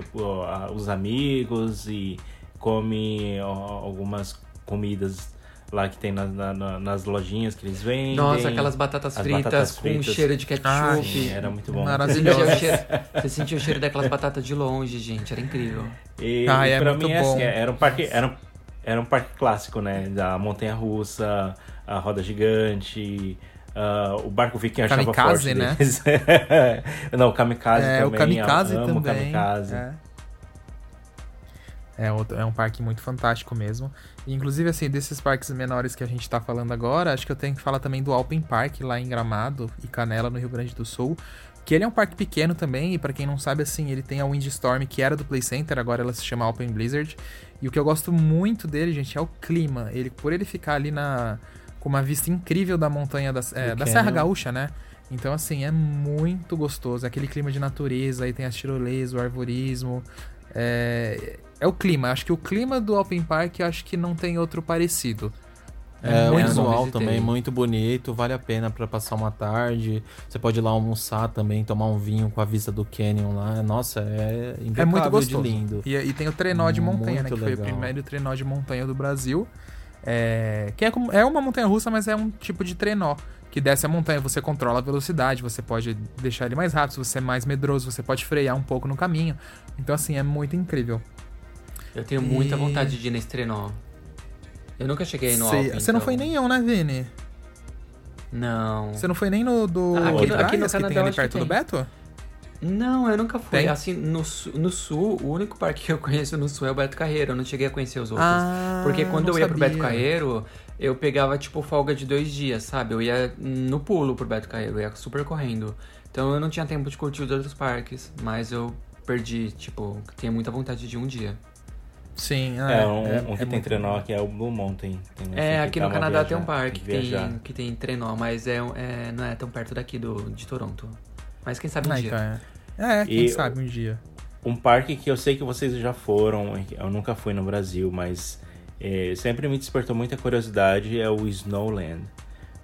os amigos e come ó, algumas comidas lá que tem na- na- na- nas lojinhas que eles vendem. Nossa, aquelas batatas As fritas batatas com fritas. cheiro de ketchup. Ai, Sim, era muito bom. Você Maravilhoso. sentia, o cheiro, você sentia o cheiro daquelas batatas de longe, gente. Era incrível. E, Ah, e é pra muito mim, assim, bom. era um parque. Era um, era um parque clássico, né? Da Montanha Russa, a roda gigante. ah, o barco viking achava Kamikaze, forte né? Não, o Kamikaze É, também. o Kamikaze eu amo o também. Kamikaze. É. É, outro- é um parque muito fantástico mesmo. Inclusive, assim, desses parques menores que a gente tá falando agora, acho que eu tenho que falar também do Alpen Park, lá em Gramado e Canela, no Rio Grande do Sul. Que ele é um parque pequeno também, e pra quem não sabe, assim, ele tem a Windstorm, que era do Play Center, agora ela se chama Alpen Blizzard. E o que eu gosto muito dele, gente, é o clima. Ele, por ele ficar ali na com uma vista incrível da montanha da, é, da. Serra Gaúcha, né? Então, assim, é muito gostoso. É aquele clima de natureza, aí tem as tirolesas, o arvorismo. É, é o clima. Acho que o clima do Alpen Park, acho que não tem outro parecido. É, o muito eu não visual também muito bonito, vale a pena pra passar uma tarde. Você pode ir lá almoçar também, tomar um vinho com a vista do Canyon lá. Nossa, é É impecável muito gostoso. de lindo. E, e tem o trenó de montanha, né? Muito Que foi o legal. primeiro trenó de montanha do Brasil. É, que é, como- é uma montanha russa, mas é um tipo de trenó. Que desce a montanha, você controla a velocidade, você pode deixar ele mais rápido, se você é mais medroso, você pode frear um pouco no caminho. Então, assim, é muito incrível. Eu tenho muita E- vontade de ir nesse trenó. Eu nunca cheguei no Cê- Alpen. Você não então. foi nenhum, né, Vini? Não. Você não foi nem no do Ah, aqui no- aqui no que Canadá tem eu ali que perto do tem. Beto? Não, eu nunca fui. Tem? Assim, no, no sul, o único parque que eu conheço no sul é o Beto Carreiro. Eu não cheguei a conhecer os outros. Ah, Porque quando eu ia pro Beto sabia. Carreiro, eu pegava, tipo, folga de dois dias, sabe? Eu ia no pulo pro Beto Carreiro, eu ia super correndo. Então eu não tinha tempo de curtir os outros parques, mas eu perdi, tipo, tenho muita vontade de um dia. Sim, ah, É, um, é- um que é tem trenó aqui é o Blue Mountain. É, aqui que no Canadá tem um viajar- parque que viajar. tem, que tem trenó, mas é, é, não é tão perto daqui do, de Toronto. Mas quem sabe um Ah, dia. então é. É, quem E- sabe um dia. Um parque que eu sei que vocês já foram, eu nunca fui no Brasil, mas é, sempre me despertou muita curiosidade é o Snowland.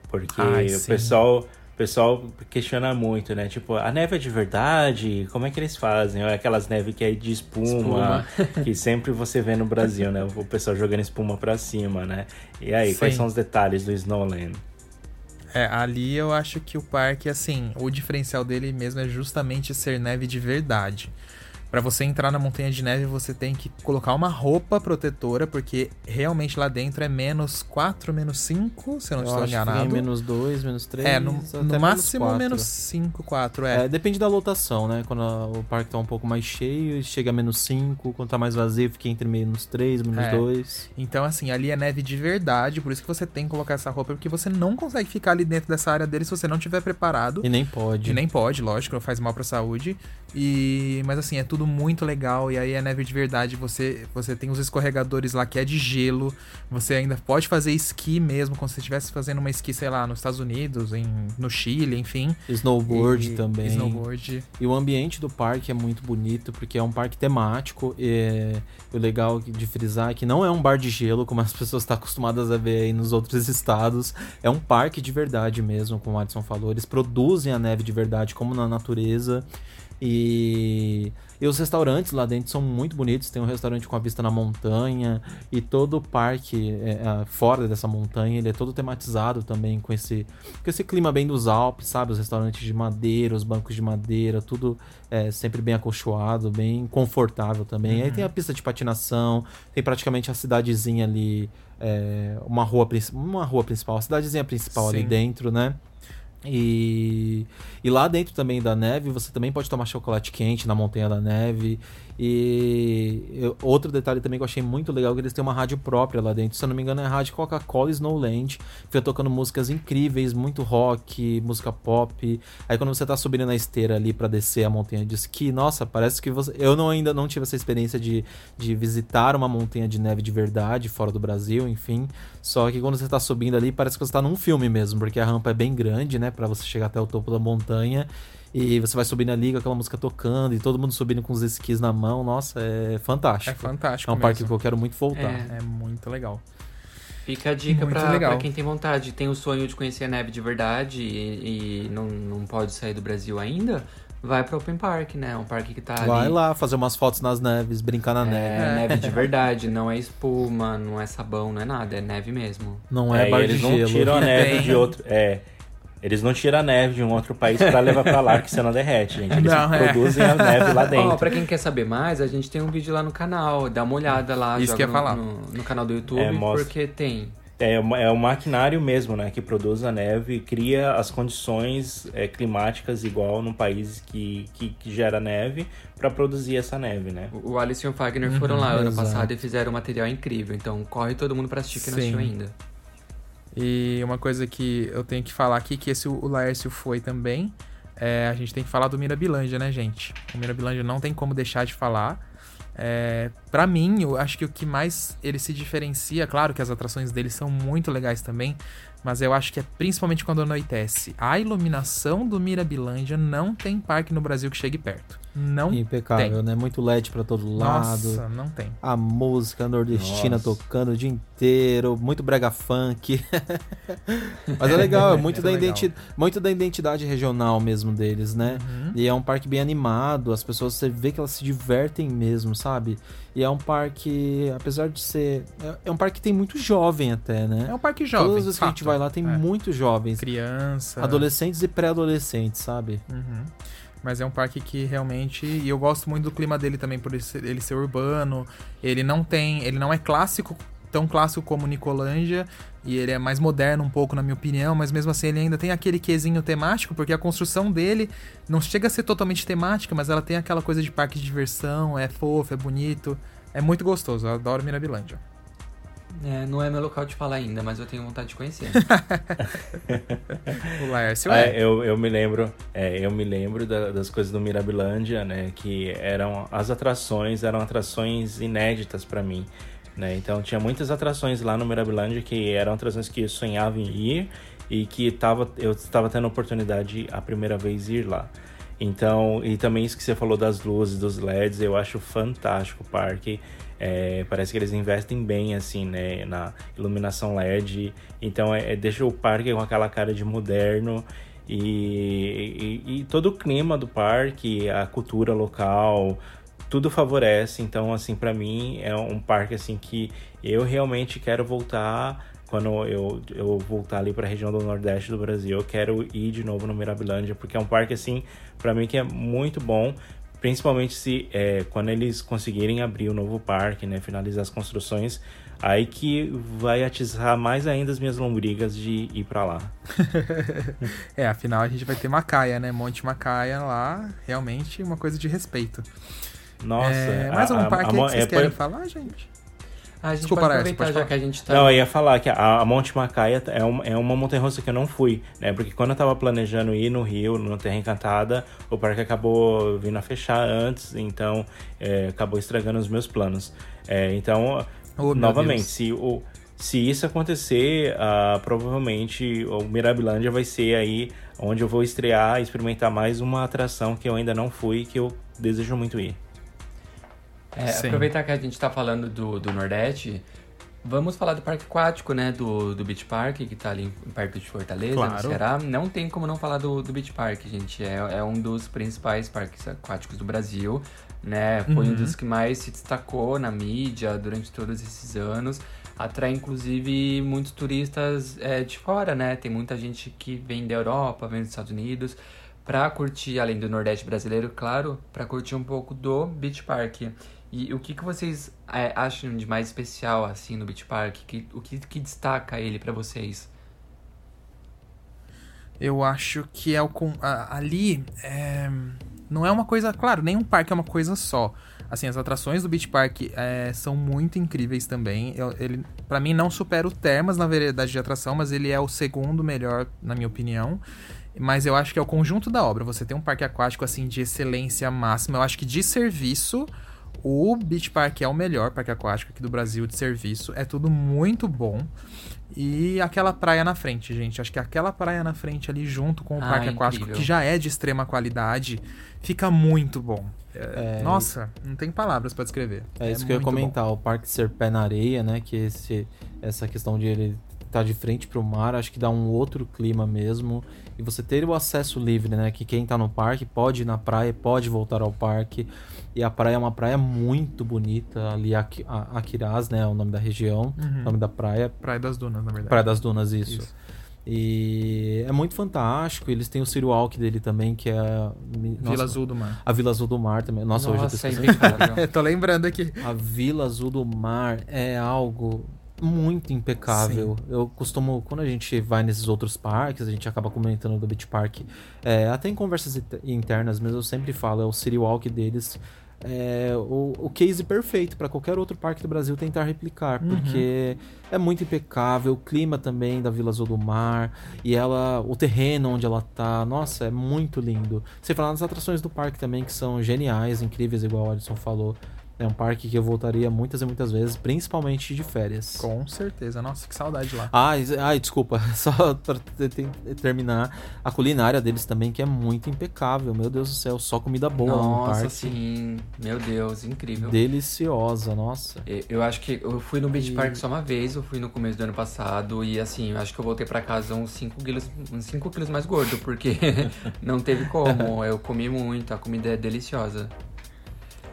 Porque Ai, o sim. pessoal, o pessoal questiona muito, né? Tipo, a neve é de verdade? Como é que eles fazem? Ou é aquelas neves que é de espuma, que sempre você vê no Brasil, né? O pessoal jogando espuma pra cima, né? E aí, quais Sim. são os detalhes do Snowland? É, ali eu acho que o parque, assim, o diferencial dele mesmo é justamente ser neve de verdade. Pra você entrar na montanha de neve, você tem que colocar uma roupa protetora, porque realmente lá dentro é menos 4, menos 5, se eu não Eu estou enganado. menos 2, menos 3. é, no, no máximo menos 5, 4, é. É, depende da lotação, né? Quando a- o parque tá um pouco mais cheio, chega a menos 5. Quando tá mais vazio, fica entre menos 3, menos É. 2. Então, assim, ali é neve de verdade, por isso que você tem que colocar essa roupa, porque você não consegue ficar ali dentro dessa área dele se você não tiver preparado. E nem pode. E nem pode, lógico, faz mal pra saúde. E mas assim, é tudo muito legal e aí é neve de verdade, você você tem os escorregadores lá que é de gelo. Você ainda pode fazer esqui mesmo, como se você estivesse fazendo uma esqui, sei lá, nos Estados Unidos, em no Chile, enfim. Snowboard E- também. Snowboard. E o ambiente do parque é muito bonito, porque é um parque temático. E o legal de frisar é que não é um bar de gelo, como as pessoas estão acostumadas a ver aí nos outros estados. É um parque de verdade mesmo, como o Adson falou. Eles produzem a neve de verdade, como na natureza. E, e os restaurantes lá dentro são muito bonitos. Tem um restaurante com a vista na montanha e todo o parque é, é, fora dessa montanha ele é todo tematizado também com esse, com esse clima bem dos Alpes, sabe? Os restaurantes de madeira, os bancos de madeira, tudo é, sempre bem acolchoado, bem confortável também. Uhum. Aí tem a pista de patinação, tem praticamente a cidadezinha ali, é, uma rua uma rua principal, a cidadezinha principal Sim. ali dentro, né? E, e lá dentro também da neve, você também pode tomar chocolate quente na Montanha da Neve. E eu, outro detalhe também que eu achei muito legal é que eles têm uma rádio própria lá dentro. Se eu não me engano, é a rádio Coca-Cola Snowland. Fica tocando músicas incríveis, muito rock, música pop. Aí quando você tá subindo na esteira ali para descer a montanha de esqui, nossa, parece que você. Eu não, ainda não tive essa experiência de, de visitar uma montanha de neve de verdade, fora do Brasil, enfim. Só que quando você tá subindo ali, parece que você tá num filme mesmo, porque a rampa é bem grande, né, para você chegar até o topo da montanha. E você vai subindo ali com aquela música tocando e todo mundo subindo com os esquis na mão. Nossa, é fantástico. É fantástico. É um mesmo. parque que eu quero muito voltar. É, é muito legal. Fica a dica pra, pra, quem tem vontade, tem o sonho de conhecer a neve de verdade e, e não, não pode sair do Brasil ainda. Vai pro Open Park, né? Um parque que tá Vai ali. lá fazer umas fotos nas neves, brincar na é, neve. É, neve de verdade, não é espuma, não é sabão, não é nada, é neve mesmo. Não é, é bar de eles gelo. não tiram a neve de outro. É, eles não tiram a neve de um outro país para levar para lá, que você não derrete, gente. Eles não, é. produzem é. a neve lá dentro. Ó, oh, pra quem quer saber mais, a gente tem um vídeo lá no canal. Dá uma olhada lá. Isso que ia no, falar. No, no, canal do YouTube, é, porque tem. É, é o maquinário mesmo, né? Que produz a neve e cria as condições é, climáticas igual num país que, que, que gera neve para produzir essa neve, né? O Alice e o Fagner uhum, foram lá ano passado e fizeram um material incrível. Então corre todo mundo para assistir que não assistiu ainda. E uma coisa que eu tenho que falar aqui, que esse o Laércio foi também, é, a gente tem que falar do Mirabilândia, né, gente? O Mirabilândia não tem como deixar de falar. É, para mim, eu acho que o que mais ele se diferencia, claro que as atrações dele são muito legais também, mas eu acho que é principalmente quando anoitece. A iluminação do Mirabilândia não tem parque no Brasil que chegue perto. Não Impecável, tem. né? Muito LED para todo lado. Nossa, não tem. A música nordestina Nossa. tocando o dia inteiro, muito brega funk. Mas é legal, é muito, é da identi muito da identidade regional mesmo deles, né? Uhum. E é um parque bem animado, as pessoas você vê que elas se divertem mesmo, sabe? E é um parque, apesar de ser. É, é um parque que tem muito jovem até, né? É um parque jovem. Todas as vezes que a gente vai lá tem é. muito jovens. Criança. Adolescentes e pré-adolescentes, sabe? Uhum. Mas é um parque que realmente. E eu gosto muito do clima dele também, por ele ser, urbano. Ele não tem. Ele não é clássico, tão clássico como Nicolândia. E ele é mais moderno um pouco, na minha opinião, mas mesmo assim ele ainda tem aquele quesinho temático, porque a construção dele não chega a ser totalmente temática, mas ela tem aquela coisa de parque de diversão, é fofo, é bonito. É muito gostoso, eu adoro Mirabilândia. É, não é meu local de falar ainda, mas eu tenho vontade de conhecer. o Laércio é. é. eu, eu me lembro, é, eu me lembro da, das coisas do Mirabilândia, né? Que eram as atrações, eram atrações inéditas para mim. Né? Então tinha muitas atrações lá no Mirabilândia que eram atrações que eu sonhava em ir e que tava, eu estava tendo a oportunidade a primeira vez ir lá. Então, e também isso que você falou das luzes, dos LEDs, eu acho fantástico o parque. É, parece que eles investem bem assim, né, na iluminação LED. Então é, é, deixa o parque com aquela cara de moderno e, e, e, todo o clima do parque, a cultura local, tudo favorece. Então assim, para mim é um parque assim que eu realmente quero voltar quando eu, eu voltar ali para a região do Nordeste do Brasil, eu quero ir de novo no Mirabilândia, porque é um parque assim, para mim que é muito bom, principalmente se é, quando eles conseguirem abrir o novo parque, né, finalizar as construções, aí que vai atizar mais ainda as minhas lombrigas de ir para lá. é, afinal a gente vai ter Macaia, né? Monte Macaia lá, realmente uma coisa de respeito. Nossa, é, mais um parque a, a, que vocês é, querem falar, gente? Ah, a gente Desculpa, pode aproveitar já que a gente tá... Não, eu ia falar que a, a Monte Macaia é uma, é uma montanha-russa que eu não fui, né? Porque quando eu tava planejando ir no Rio, no Terra Encantada, o parque acabou vindo a fechar antes, então é, acabou estragando os meus planos. É, então, oh, novamente, se, o, se isso acontecer, uh, provavelmente o Mirabilândia vai ser aí onde eu vou estrear, experimentar mais uma atração que eu ainda não fui, que eu desejo muito ir. É, aproveitar que a gente está falando do, do Nordeste, Vamos falar do parque aquático, né? Do, do Beach Park, que tá ali perto de Fortaleza, Claro. no Ceará. Não tem como não falar do, do Beach Park, gente. É, é um dos principais parques aquáticos do Brasil, né? Foi um Uhum. dos que mais se destacou na mídia durante todos esses anos. Atrai, inclusive, muitos turistas é, de fora, né? Tem muita gente que vem da Europa, vem dos Estados Unidos, pra curtir, além do Nordeste brasileiro, claro, pra curtir um pouco do Beach Park. E o que, que vocês é, acham de mais especial, assim, no Beach Park? Que, o que, que destaca ele pra vocês? Eu acho que é o ali é, não é uma coisa, claro, nenhum parque é uma coisa só. Assim, as atrações do Beach Park é, são muito incríveis também. Eu- ele, para mim, não supera o Termas na variedade de atração, mas ele é o segundo melhor, na minha opinião. Mas eu acho que é o conjunto da obra. Você tem um parque aquático assim de excelência máxima. Eu acho que de serviço, o Beach Park é o melhor parque aquático aqui do Brasil de serviço. É tudo muito bom. E aquela praia na frente, gente. Acho que aquela praia na frente ali, junto com o Ah, parque aquático, incrível. que já é de extrema qualidade, fica muito bom. É, Nossa, não tem palavras pra descrever. É isso que eu ia muito bom. comentar, o parque ser pé na areia, né? Que esse, essa questão de ele estar de frente pro mar, acho que dá um outro clima mesmo. E você ter o acesso livre, né? Que quem tá no parque pode ir na praia, pode voltar ao parque. E a praia é uma praia muito bonita, ali, a- Aquiraz, né? É o nome da região, Uhum. o nome da praia. Praia das Dunas, na verdade. Praia das Dunas, isso. Isso. E é muito fantástico. Eles têm o Ciro Walk dele também, que é. Vila nossa, Azul do Mar. A Vila Azul do Mar também. Nossa, hoje eu tô Nossa, é. Tô lembrando aqui. A Vila Azul do Mar é algo muito impecável. Eu costumo, quando a gente vai nesses outros parques, a gente acaba comentando do Beach Park, é, até em conversas inter- internas mesmo, eu sempre falo, é o City Walk deles. É o, o case perfeito para qualquer outro parque do Brasil tentar replicar, Uhum. porque é muito impecável, o clima também da Vila Azul do Mar e ela, o terreno onde ela tá, nossa, é muito lindo. Você falar nas atrações do parque também que são geniais, incríveis, igual o Alisson falou. É um parque que eu voltaria muitas e muitas vezes, principalmente de férias. Com certeza. Nossa, que saudade lá. Ai, ai, desculpa, só terminar. A culinária deles também, que é muito impecável. Meu Deus do céu, só comida boa no Nossa, parque. sim. Meu Deus, incrível. Deliciosa, nossa. E- Eu acho que eu fui no Beach Park só uma vez, eu fui no começo do ano passado e assim, eu acho que eu voltei pra casa uns 5 quilos, uns 5 quilos mais gordo, porque não teve como. Eu comi muito, a comida é deliciosa.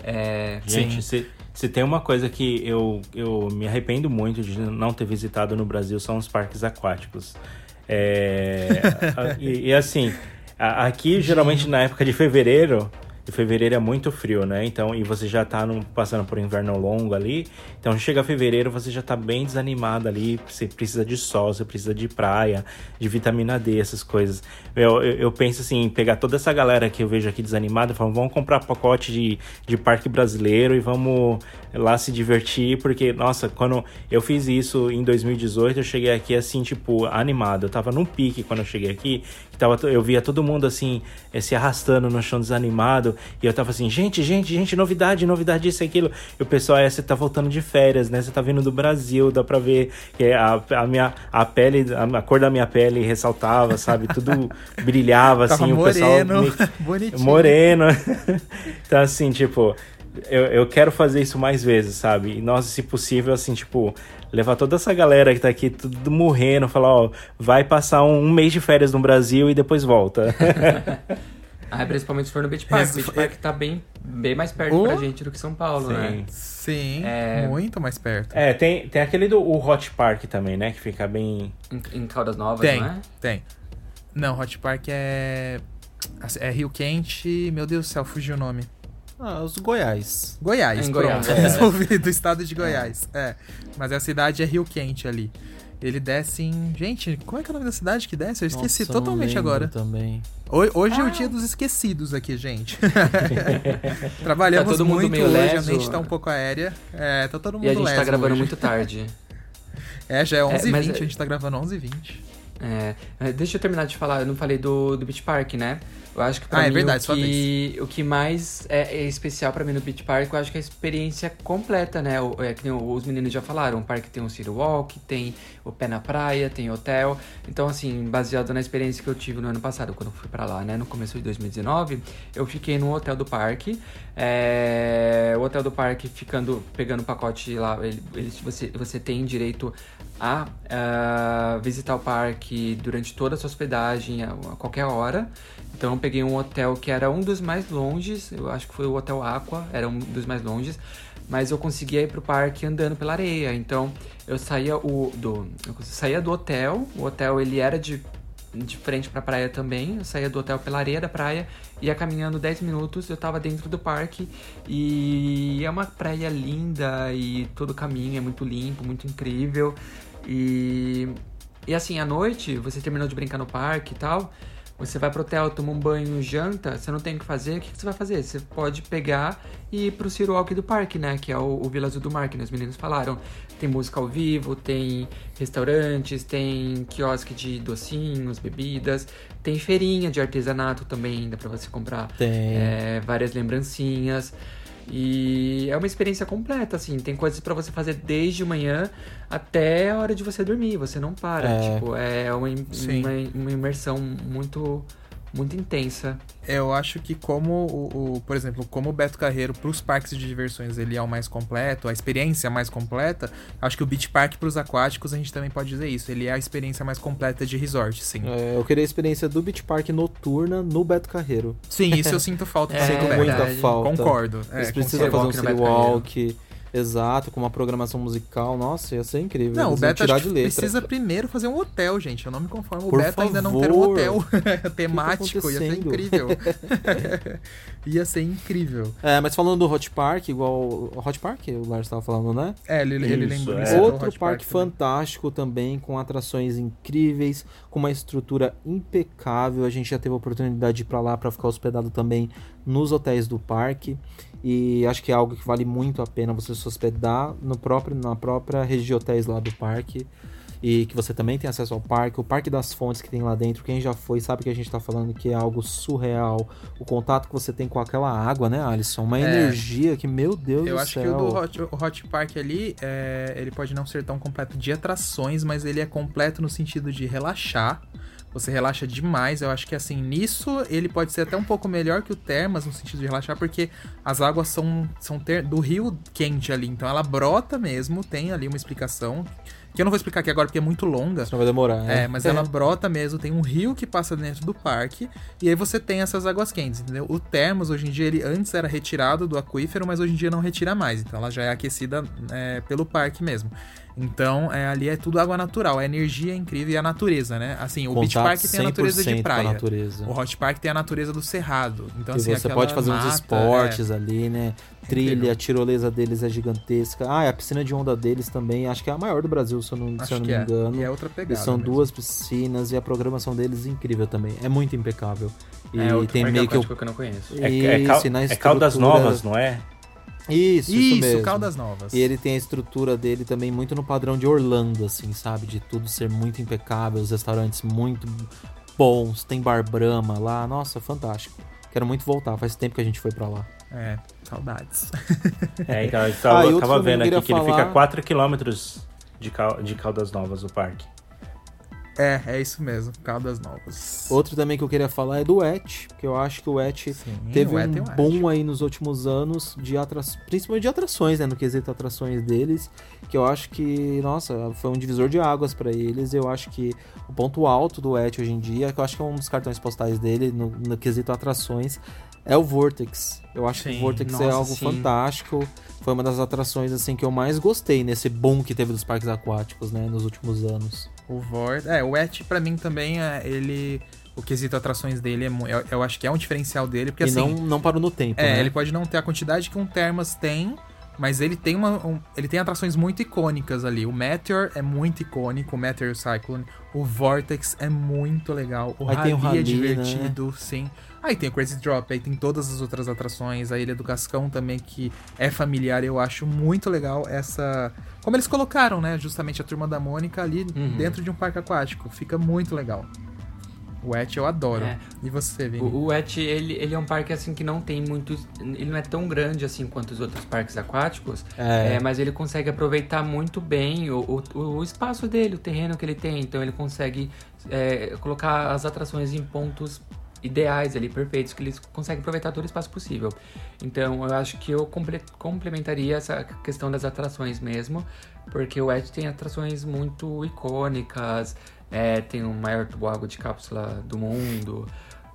É. Gente, se, se tem uma coisa que eu, eu me arrependo muito de não ter visitado no Brasil são os parques aquáticos. É, e, e assim, aqui geralmente na época de fevereiro, e fevereiro é muito frio, né? Então, e você já tá num- passando por um inverno longo ali. Então, chega fevereiro, você já tá bem desanimado ali. Você precisa de sol, você precisa de praia, de vitamina D, essas coisas. Eu, eu, eu penso assim, pegar toda essa galera que eu vejo aqui desanimada falar, vamos comprar pacote de, de parque brasileiro e vamos lá se divertir, porque, nossa, quando eu fiz isso em 2018, eu cheguei aqui assim, tipo, animado. Eu tava num pique quando eu cheguei aqui, que tava, eu via todo mundo assim, eh, se arrastando no chão desanimado, e eu tava assim, gente, gente, gente, novidade, novidade, isso e aquilo. E o pessoal, é, você tá voltando de férias, né? Você tá vindo do Brasil, dá pra ver que a, a minha, a pele, a, a cor da minha pele ressaltava, sabe? Tudo brilhava, assim, Tava o pessoal... moreno, me- bonitinho. Moreno. então, assim, tipo, eu, eu quero fazer isso mais vezes, sabe? E, nossa, se possível, assim, tipo, levar toda essa galera que tá aqui tudo morrendo, falar, ó, vai passar um, um mês de férias no Brasil e depois volta. Ah, principalmente se for no Beach Park. Esse Beach foi- Park tá bem, bem mais perto Oh. pra gente do que São Paulo, né? Sim, É. muito mais perto. é, tem, tem aquele do o Hot Park também, né? Que fica bem. Em, em Caldas Novas, Tem, não é? tem. Não, Hot Park é. É Rio Quente. Meu Deus do céu, fugiu o nome. Ah, os Goiás. Goiás, Em pronto. Goiás, É. é. Resolvi do estado de Goiás. É. Mas a cidade é Rio Quente ali. Ele desce em. Gente, como é que é o nome da cidade que desce? Eu esqueci Nossa, totalmente agora. também. Ho- Hoje é o dia dos esquecidos aqui, gente. Trabalhamos Tá todo mundo muito meio hoje, leso. a mente tá um pouco aérea. É, tá todo mundo E a gente tá leso gravando hoje. muito tarde. É, já é 11h20, mas- a gente tá gravando 11h20. É, é, deixa eu terminar de falar, eu não falei do, do Beach Park, né? Eu acho que pra Ah, é mim verdade, o, que, o que mais é, é especial pra mim no Beach Park, eu acho que é a experiência completa, né? O, é que nem os meninos já falaram, o parque tem um City Walk, tem o pé na praia, tem hotel. Então, assim, baseado na experiência que eu tive no ano passado, quando eu fui pra lá, né? No começo de 2019, eu fiquei no hotel do parque. É, o hotel do parque ficando, pegando o pacote lá, ele, ele- você, você tem direito a, ah, visitar o parque durante toda a sua hospedagem, a, a qualquer hora. Então eu peguei um hotel que era um dos mais longes, eu acho que foi o Hotel Aqua, era um dos mais longes, mas eu conseguia ir pro parque andando pela areia. Então eu saía o do eu saía do hotel, o hotel ele era de de frente pra praia também. Eu saía do hotel pela areia da praia, ia caminhando 10 minutos, eu tava dentro do parque e é uma praia linda e todo o caminho é muito limpo, muito incrível. E e assim, à noite, você terminou de brincar no parque e tal, você vai pro hotel, toma um banho, janta, você não tem o que fazer, o que, que você vai fazer? Você pode pegar e ir pro Ciro Walk do parque, né? Que é o, o Vila Azul do Mar, que os meninos falaram. Tem música ao vivo, tem restaurantes, tem quiosque de docinhos, bebidas, tem feirinha de artesanato também, dá pra você comprar é, várias lembrancinhas. E é uma experiência completa, assim. Tem coisas pra você fazer desde manhã até a hora de você dormir. Você não para. É. Tipo, é uma, uma, uma imersão muito, muito intensa. Eu acho que como o, o- por exemplo, como o Beto Carreiro para os parques de diversões ele é o mais completo, a experiência é mais completa, acho que o Beach Park para os aquáticos a gente também pode dizer isso. Ele é a experiência mais completa de resort, sim. É, eu queria a experiência do Beach Park noturna no Beto Carreiro. Sim, isso eu sinto falta É, Sinto Beto. muita falta. Concordo. Eles É, precisam concordo. fazer um Walk no city Beto walk, exato, com uma programação musical. Nossa, ia ser incrível. Não, o Eles iam Beto tirar de que letra. precisa primeiro fazer um hotel, gente. Eu não me conformo. O Por Beto ainda não ter um favor. hotel temático. Ia ser incrível. Ia ser incrível. É, mas falando do Hot Park, igual. o Hot Park, o Lars estava falando, né? É, ele, ele Isso, lembrou é. o Outro Hot parque também. fantástico também, com atrações incríveis, com uma estrutura impecável. A gente já teve a oportunidade de ir pra lá para ficar hospedado também nos hotéis do parque. E acho que é algo que vale muito a pena você se hospedar no próprio, na própria rede de hotéis lá do parque. E que você também tem acesso ao parque, o Parque das Fontes que tem lá dentro. Quem já foi sabe que a gente tá falando que é algo surreal. O contato que você tem com aquela água, né, Alisson? Uma É. energia que, meu Deus Eu do acho céu. que o do Hot, o Hot Park ali, é, ele pode não ser tão completo de atrações, mas ele é completo no sentido de relaxar. Você relaxa demais. Eu acho que assim, nisso ele pode ser até um pouco melhor que o Termas no sentido de relaxar, porque as águas são, são ter- do rio quente ali. Então ela brota mesmo, tem ali uma explicação. Que eu não vou explicar aqui agora porque é muito longa. Senão vai demorar, né? É, mas ela brota mesmo, tem um rio que passa dentro do parque, e aí você tem essas águas quentes, entendeu? O termos, hoje em dia, ele antes era retirado do aquífero, mas hoje em dia não retira mais, então ela já é aquecida é, pelo parque mesmo. Então, é, ali é tudo água natural, a energia é incrível e a natureza, né? Assim, o Beach Contato Park tem a natureza 100% de com a praia. natureza. O Hot Park tem a natureza do cerrado. Então, assim, você pode fazer uns mata, esportes é. ali, né? Trilha, Incrível. a tirolesa deles é gigantesca. Ah, e a piscina de onda deles também, acho que é a maior do Brasil, se eu não, se eu não me é. engano. E é outra E pegada. são mesmo. duas piscinas e a programação deles é incrível também. É muito impecável. E é outro tem meio que aquático que eu não conheço. É, é, Cal- e é Caldas Novas, não é? Isso, isso, Isso, mesmo. Caldas Novas. E ele tem a estrutura dele também muito no padrão de Orlando, assim, sabe? De tudo ser muito impecável, os restaurantes muito bons, tem bar Brahma lá. Nossa, fantástico. Quero muito voltar, faz tempo que a gente foi pra lá. É, saudades. É, então, eu tava, Ah, tava vendo aqui que ele fica falar- 4km de, Cal, de Caldas Novas, o parque. É, é isso mesmo, Caldas Novas. Outro também que eu queria falar é do Et, que eu acho que o Et teve o um é boom aí nos últimos anos de atra... principalmente de atrações, né, no quesito atrações deles, que eu acho que, nossa, foi um divisor de águas pra eles. Eu acho que o ponto alto do Et hoje em dia, que eu acho que é um dos cartões postais dele no, no quesito atrações, é o Vortex. Eu acho que Sim, o Vortex é nossa, algo sim. fantástico. Foi uma das atrações assim que eu mais gostei nesse boom que teve dos parques aquáticos, né, nos últimos anos. O Vort. É, o Et pra mim também é ele. O quesito atrações dele é eu, eu acho que é um diferencial dele, porque e assim. não, não parou no tempo, é, né? ele pode não ter a quantidade que um Termas tem, Mas ele tem, uma, um, ele tem atrações muito icônicas ali. O Meteor é muito icônico, o Meteor Cyclone. O Vortex é muito legal. O Aí o Rally é Rally, divertido, né? sim. Aí tem o Crazy Drop, aí tem todas as outras atrações. A Ilha do Cascão também, que é familiar. Eu acho muito legal essa... Como eles colocaram, né? Justamente a Turma da Mônica ali Uhum. dentro de um parque aquático. Fica muito legal. O Et eu adoro. É. E você, Vini? O, o Et, ele, ele é um parque assim que não tem muitos. Ele não é tão grande assim quanto os outros parques aquáticos. É. é, mas ele consegue aproveitar muito bem o, o, o espaço dele, o terreno que ele tem. Então ele consegue é, colocar as atrações em pontos ideais ali, perfeitos, que eles conseguem aproveitar todo o espaço possível. Então eu acho que eu comple- complementaria essa questão das atrações mesmo, porque o Edge tem atrações muito icônicas, é, tem o maior tubo de cápsula do mundo.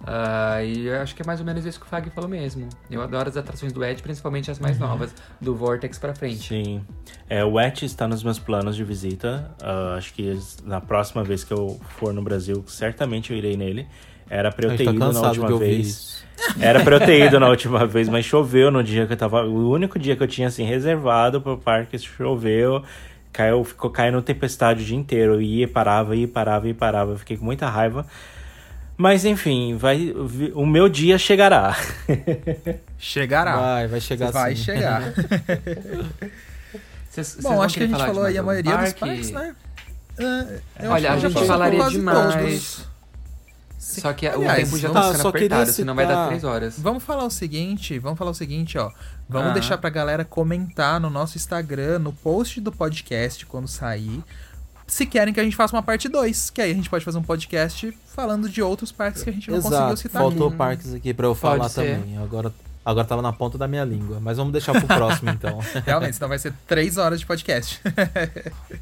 ah, e eu acho que é mais ou menos isso que o Fag falou mesmo. Eu adoro as atrações do Edge, principalmente as mais novas, do Vortex pra frente. Sim. É, o ET está nos meus planos de visita. Ah, acho que na próxima vez que eu for no Brasil, certamente eu irei nele. Era pra eu ter tá ido na última vez. Era pra eu ter ido na última vez, mas choveu no dia que eu tava. O único dia que eu tinha assim reservado pro parque choveu. Caiu, ficou caindo tempestade o dia inteiro. Eu ia, parava, ia, parava, ia, parava. Eu fiquei com muita raiva. Mas enfim, vai, o meu dia chegará. Chegará. Vai, vai chegar Vai sim. chegar. Vocês- vocês Bom, acho que a gente falou aí a maioria dos parque? parques, né? É, eu Olha, acho a que gente falaria demais. Todos. Só que o Aliás, tempo já tá sendo apertado, senão vai dar citar- três horas. Vamos falar o seguinte, vamos falar o seguinte, ó. Vamos Ah. deixar pra galera comentar no nosso Instagram, no post do podcast quando sair, se querem que a gente faça uma parte 2, que aí a gente pode fazer um podcast falando de outros parques que a gente não conseguiu Exato, citar faltou aqui. parques aqui pra eu falar também. Agora, agora tava na ponta da minha língua. Mas vamos deixar pro próximo então. Realmente, senão vai ser três horas de podcast.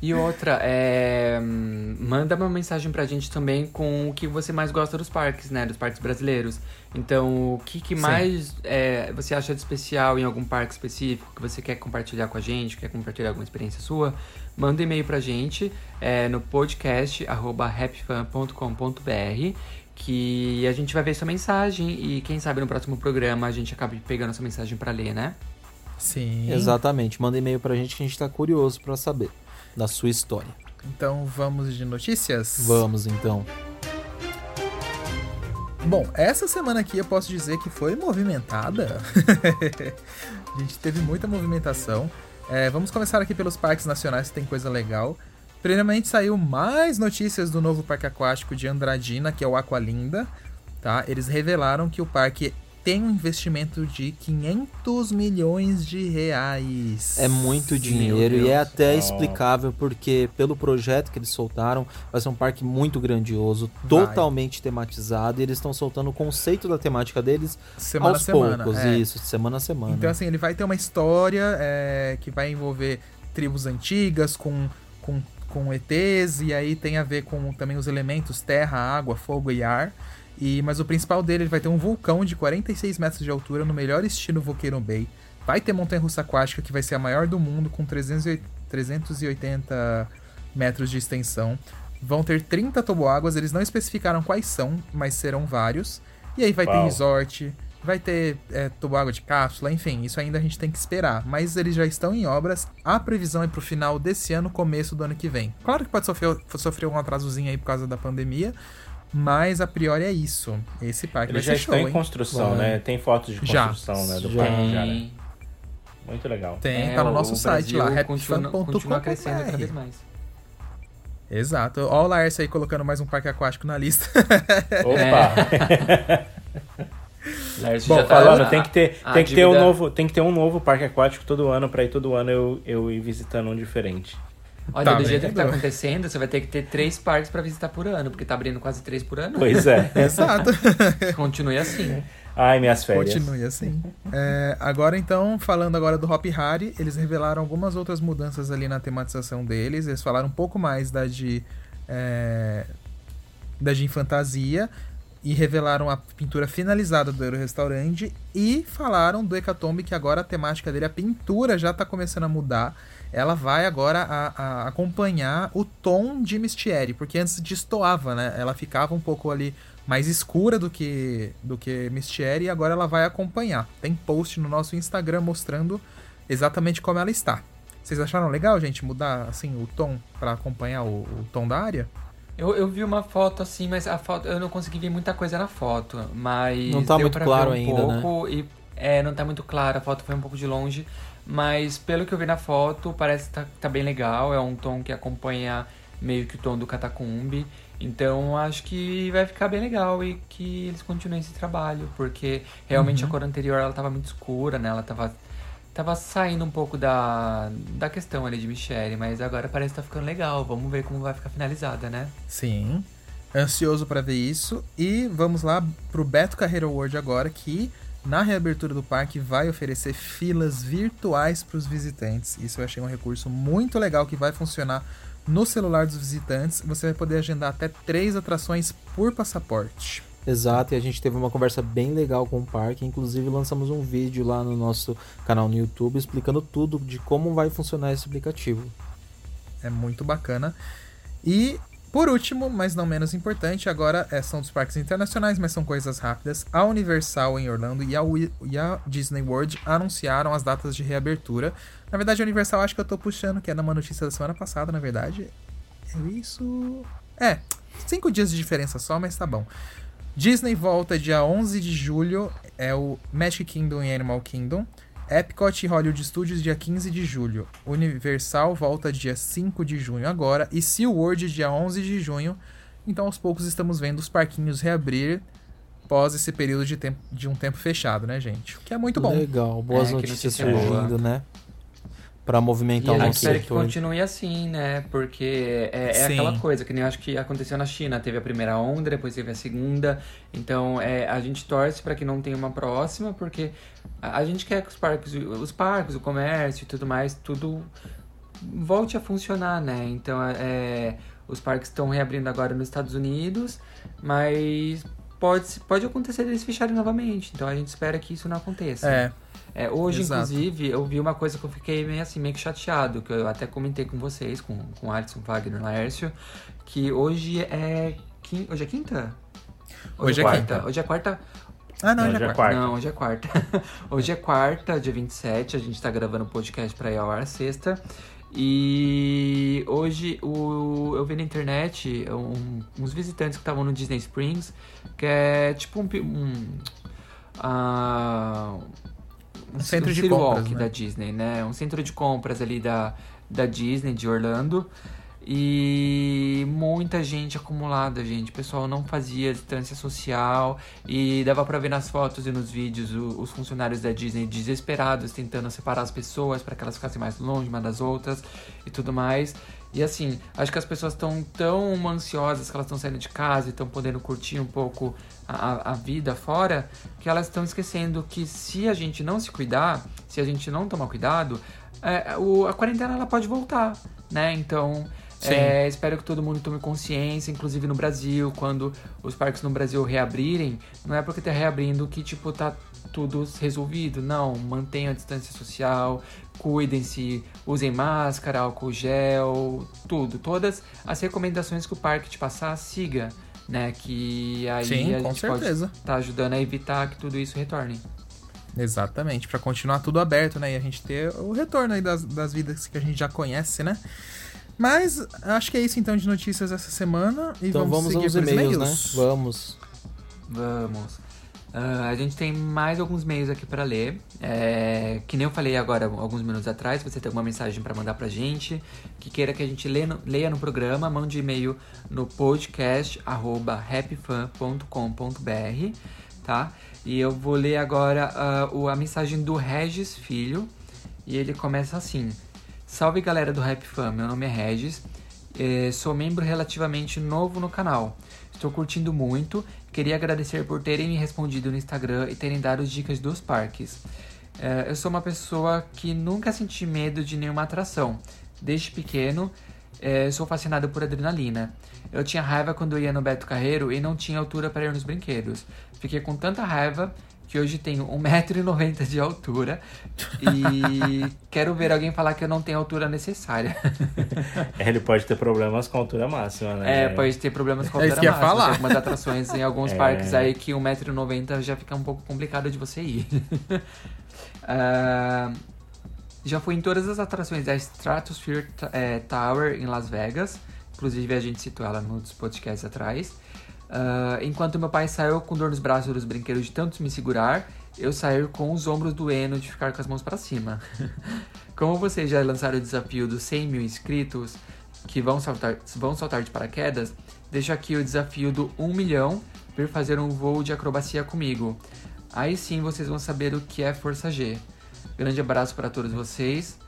E outra, é, manda uma mensagem pra gente também com o que você mais gosta dos parques, né? Dos parques brasileiros. Então, o que, que mais é, você acha de especial em algum parque específico que você quer compartilhar com a gente, quer compartilhar alguma experiência sua? Manda um e-mail pra gente é, no podcast arroba happyfan.com.br que a gente vai ver sua mensagem e quem sabe no próximo programa a gente acaba pegando essa mensagem pra ler, né? Sim. Exatamente. Manda e-mail pra gente que a gente tá curioso pra saber da sua história. Então vamos de notícias? Vamos então. Bom, essa semana aqui eu posso dizer que foi movimentada. a gente teve muita movimentação. É, vamos começar aqui pelos parques nacionais, que tem coisa legal. Primeiramente saiu mais notícias do novo parque aquático de Andradina, que é o Aqualinda. Tá? Eles revelaram que o parque tem um investimento de 500 milhões de reais. É muito dinheiro e é até explicável porque pelo projeto que eles soltaram, vai ser um parque muito grandioso, Vai. totalmente tematizado e eles estão soltando o conceito da temática deles semana aos a semana. poucos, é. isso, semana a semana. Então, assim, ele vai ter uma história é, que vai envolver tribos antigas com, com, com ETs, e aí tem a ver com também os elementos terra, água, fogo e ar. E, mas o principal dele ele vai ter um vulcão de 46 metros de altura, no melhor estilo Volcano Bay. Vai ter montanha-russa aquática, que vai ser a maior do mundo, com 308 380 metros de extensão. Vão ter 30 toboáguas, eles não especificaram quais são, mas serão vários. E aí vai ter Uau. resort, vai ter é, toboágua de cápsula, enfim, isso ainda a gente tem que esperar. Mas eles já estão em obras, a previsão é pro final desse ano, começo do ano que vem. Claro que pode sofrer, sofrer um atrasozinho aí por causa da pandemia, mas a priori é isso. Esse parque Eles já estão show, em hein? construção, Vai. né? Tem fotos de Já. construção, né? Do Já. parque já, né? Muito legal. Tem, É, tá no nosso site Brasil lá, mais. Exato. Olha o Laércio aí colocando mais um parque aquático na lista. Opa! Lércio Bom, já tá- Falando, a- tem que ter, a tem que ter um dívida- novo, tem que ter um novo parque aquático todo ano para ir todo ano eu, eu ir visitando um diferente. Olha, Tá do jeito que tá acontecendo, você vai ter que ter três parques pra visitar por ano, porque tá abrindo quase três por ano. Pois é. Exato. Continue assim. Ai, minhas férias. Continue assim. É, agora então, falando agora do Hop Hari, eles revelaram algumas outras mudanças ali na tematização deles. Eles falaram um pouco mais da de é, da de fantasia e revelaram a pintura finalizada do Euro Restaurante e falaram do Hecatombe que agora a temática dele, a pintura já tá começando a mudar. Ela vai agora a, a acompanhar o tom de Mistieri, porque antes destoava, né? Ela ficava um pouco ali mais escura do que do que Mistieri e agora ela vai acompanhar. Tem post no nosso Instagram mostrando exatamente como ela está. Vocês acharam legal, gente, mudar assim o tom para acompanhar o, o, tom da área? Eu, eu vi uma foto assim, mas a foto eu não consegui ver muita coisa na foto, mas não tá muito claro um ainda, pouco, né? E, é, não tá muito claro, a foto foi um pouco de longe, mas pelo que eu vi na foto, parece que tá, tá bem legal, é um tom que acompanha meio que o tom do Catacumbi. Então acho que vai ficar bem legal e que eles continuem esse trabalho, porque realmente Uhum. a cor anterior ela tava muito escura, né? Ela tava, tava saindo um pouco da, da questão ali de Michelle, mas agora parece que tá ficando legal. Vamos ver como vai ficar finalizada, né? Sim. Ansioso para ver isso. E vamos lá pro Beto Carreiro World agora, que na reabertura do parque vai oferecer filas virtuais para os visitantes. Isso eu achei um recurso muito legal que vai funcionar no celular dos visitantes. Você vai poder agendar até três atrações por passaporte. Exato, e a gente teve uma conversa bem legal com o parque. Inclusive, lançamos um vídeo lá no nosso canal no YouTube explicando tudo de como vai funcionar esse aplicativo. É muito bacana. E por último, mas não menos importante, agora é, são dos parques internacionais, mas são coisas rápidas. A Universal em Orlando e a, e a Disney World anunciaram as datas de reabertura. Na verdade, a Universal acho que eu tô puxando, que é uma notícia da semana passada, na verdade. É isso. É, cinco dias de diferença só, mas tá bom. Disney volta dia 11 de julho, é o Magic Kingdom e Animal Kingdom. Epcot e Hollywood Studios dia 15 de julho. Universal volta dia 5 de junho agora. E SeaWorld dia 11 de junho. Então aos poucos estamos vendo os parquinhos reabrir pós esse período de, tempo, de um tempo fechado, né, gente? O que é muito bom. Legal, boas É, notícias notícia boa. surgindo, né? Pra E movimentar a o gente nosso espera que setor. continue assim, né? Porque é, é aquela coisa que nem eu acho que aconteceu na China. Teve a primeira onda, depois teve a segunda. Então é, a gente torce para que não tenha uma próxima, porque a, a gente quer que os parques, os parques, o comércio e tudo mais, tudo volte a funcionar, né? Então é, os parques estão reabrindo agora nos Estados Unidos, mas pode, pode acontecer deles fecharem novamente. Então a gente espera que isso não aconteça. É, É, hoje, Exato. inclusive, eu vi uma coisa que eu fiquei meio assim, meio que chateado, que eu até comentei com vocês, com, com Alisson Wagner Laércio, que hoje é. quin- Hoje é quinta? Hoje é quarta? quinta. Hoje é quarta. Ah, não, Não, já é é quarta. quarta. Não, hoje é quarta. hoje é quarta, dia 27, a gente tá gravando o podcast pra ir ao ar sexta. E hoje o, eu vi na internet um- uns visitantes que estavam no Disney Springs, que é tipo um. um ah, Um centro de City compras, né? da Disney, né? Um centro de compras ali da, da Disney, de Orlando. E muita gente acumulada, gente. O pessoal não fazia distância social e dava pra ver nas fotos e nos vídeos os funcionários da Disney desesperados tentando separar as pessoas para que elas ficassem mais longe umas das outras e tudo mais. E assim, acho que as pessoas estão tão ansiosas que elas estão saindo de casa e estão podendo curtir um pouco a, a- vida fora, que elas estão esquecendo que se a gente não se cuidar, se a gente não tomar cuidado, é, o- a quarentena ela pode voltar, né? Então, é, espero que todo mundo tome consciência, inclusive no Brasil, quando os parques no Brasil reabrirem, não é porque tá reabrindo que, tipo, tá tudo resolvido. Não, mantenham a distância social, cuidem-se, usem máscara, álcool gel, tudo. Todas as recomendações que o parque te passar, siga, né? Que aí Sim, a com gente certeza. pode estar ajudando a evitar que tudo isso retorne. Exatamente, pra continuar tudo aberto, né? E a gente ter o retorno aí das, das vidas que a gente já conhece, né? Mas acho que é isso então de notícias essa semana. E Então vamos, vamos, seguir aos e-mails. né? Vamos. Vamos. Ah, a gente tem mais alguns e-mails aqui para ler. É, que nem eu falei agora, alguns minutos atrás, você tem alguma mensagem para mandar pra gente, que queira que a gente leia no, leia no programa, mande e-mail no podcast arroba happyfan.com.br, tá? E eu vou ler agora o- a mensagem do Regis Filho. E ele começa assim: Salve galera do Rap Fan, meu nome é Regis, eh, sou membro relativamente novo no canal. Estou curtindo muito, queria agradecer por terem me respondido no Instagram e terem dado dicas dos parques. Eh, eu sou uma pessoa que nunca senti medo de nenhuma atração. Desde pequeno, eh, sou fascinado por adrenalina. Eu tinha raiva quando eu ia no Beto Carreiro e não tinha altura para ir nos brinquedos. Fiquei com tanta raiva que hoje tenho 1,90m de altura e quero ver alguém falar que eu não tenho a altura necessária. Ele pode ter problemas com a altura máxima, né? É, pode ter problemas com a É isso altura ia máxima. falar. Tem algumas atrações em alguns É. parques aí que 1,90m já fica um pouco complicado de você ir. Ah, Já fui em todas as atrações da Stratosphere é, Tower em Las Vegas. Inclusive a gente citou ela nos podcasts atrás. Uh, enquanto meu pai saiu com dor nos braços dos brinquedos de tanto me segurar, eu saí com os ombros doendo de ficar com as mãos para cima. Como vocês já lançaram o desafio dos 100 mil inscritos que vão saltar, vão saltar de paraquedas, deixo aqui o desafio do 1 milhão vir fazer um voo de acrobacia comigo. Aí sim vocês vão saber o que é Força G. Grande abraço para todos vocês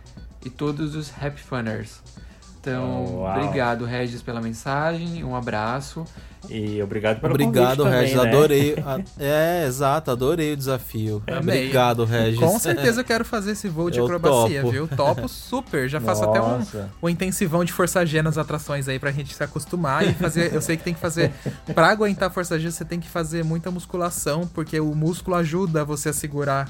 e todos os Happy Funners. Então, oh, obrigado, Regis, pela mensagem. Um abraço. E obrigado pelo Obrigado, convite Regis. também, né? Adorei. É, exato, adorei o desafio. Amei. Obrigado, Regis. Com certeza eu quero fazer esse voo de Eu acrobacia, topo. viu? Topo super. Já faço até um, Nossa. um intensivão de força G nas atrações aí pra gente se acostumar e fazer. Eu sei que tem que fazer. Pra aguentar força G, você tem que fazer muita musculação, porque o músculo ajuda você a segurar.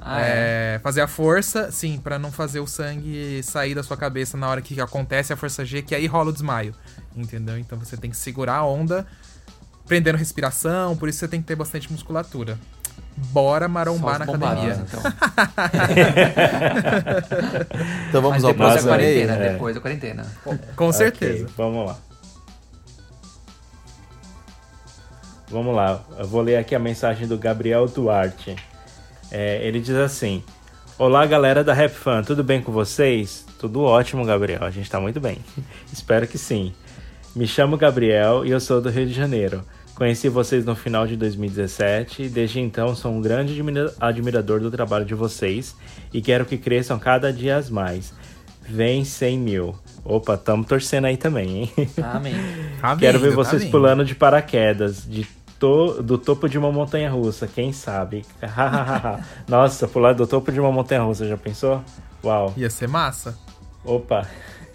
Ah, é, fazer a força, sim, pra não fazer o sangue sair da sua cabeça na hora que acontece a força G, que aí rola o desmaio. Entendeu? Então você tem que segurar a onda, prendendo respiração, por isso você tem que ter bastante musculatura. Bora marombar na academia. então. Então vamos Mas ao depois da próximo aí. quarentena, É. depois da quarentena. Com certeza. Ok, vamos lá. Vamos lá, eu vou ler aqui a mensagem do Gabriel Duarte. É, ele diz assim: Olá, galera da Rap Fan, tudo bem com vocês? Tudo ótimo, Gabriel, a gente tá muito bem. Espero que sim. Me chamo Gabriel e eu sou do Rio de Janeiro. Conheci vocês no final de 2017 e desde então sou um grande admira- admirador do trabalho de vocês e quero que cresçam cada dia mais. Vem 100 mil. Opa, tamo torcendo aí também, hein? Amém. Tá Quero ver tá vocês vindo. pulando de paraquedas de to- do topo de uma montanha russa, quem sabe? Nossa, pular do topo de uma montanha russa, já pensou? Uau. Ia ser massa. Opa!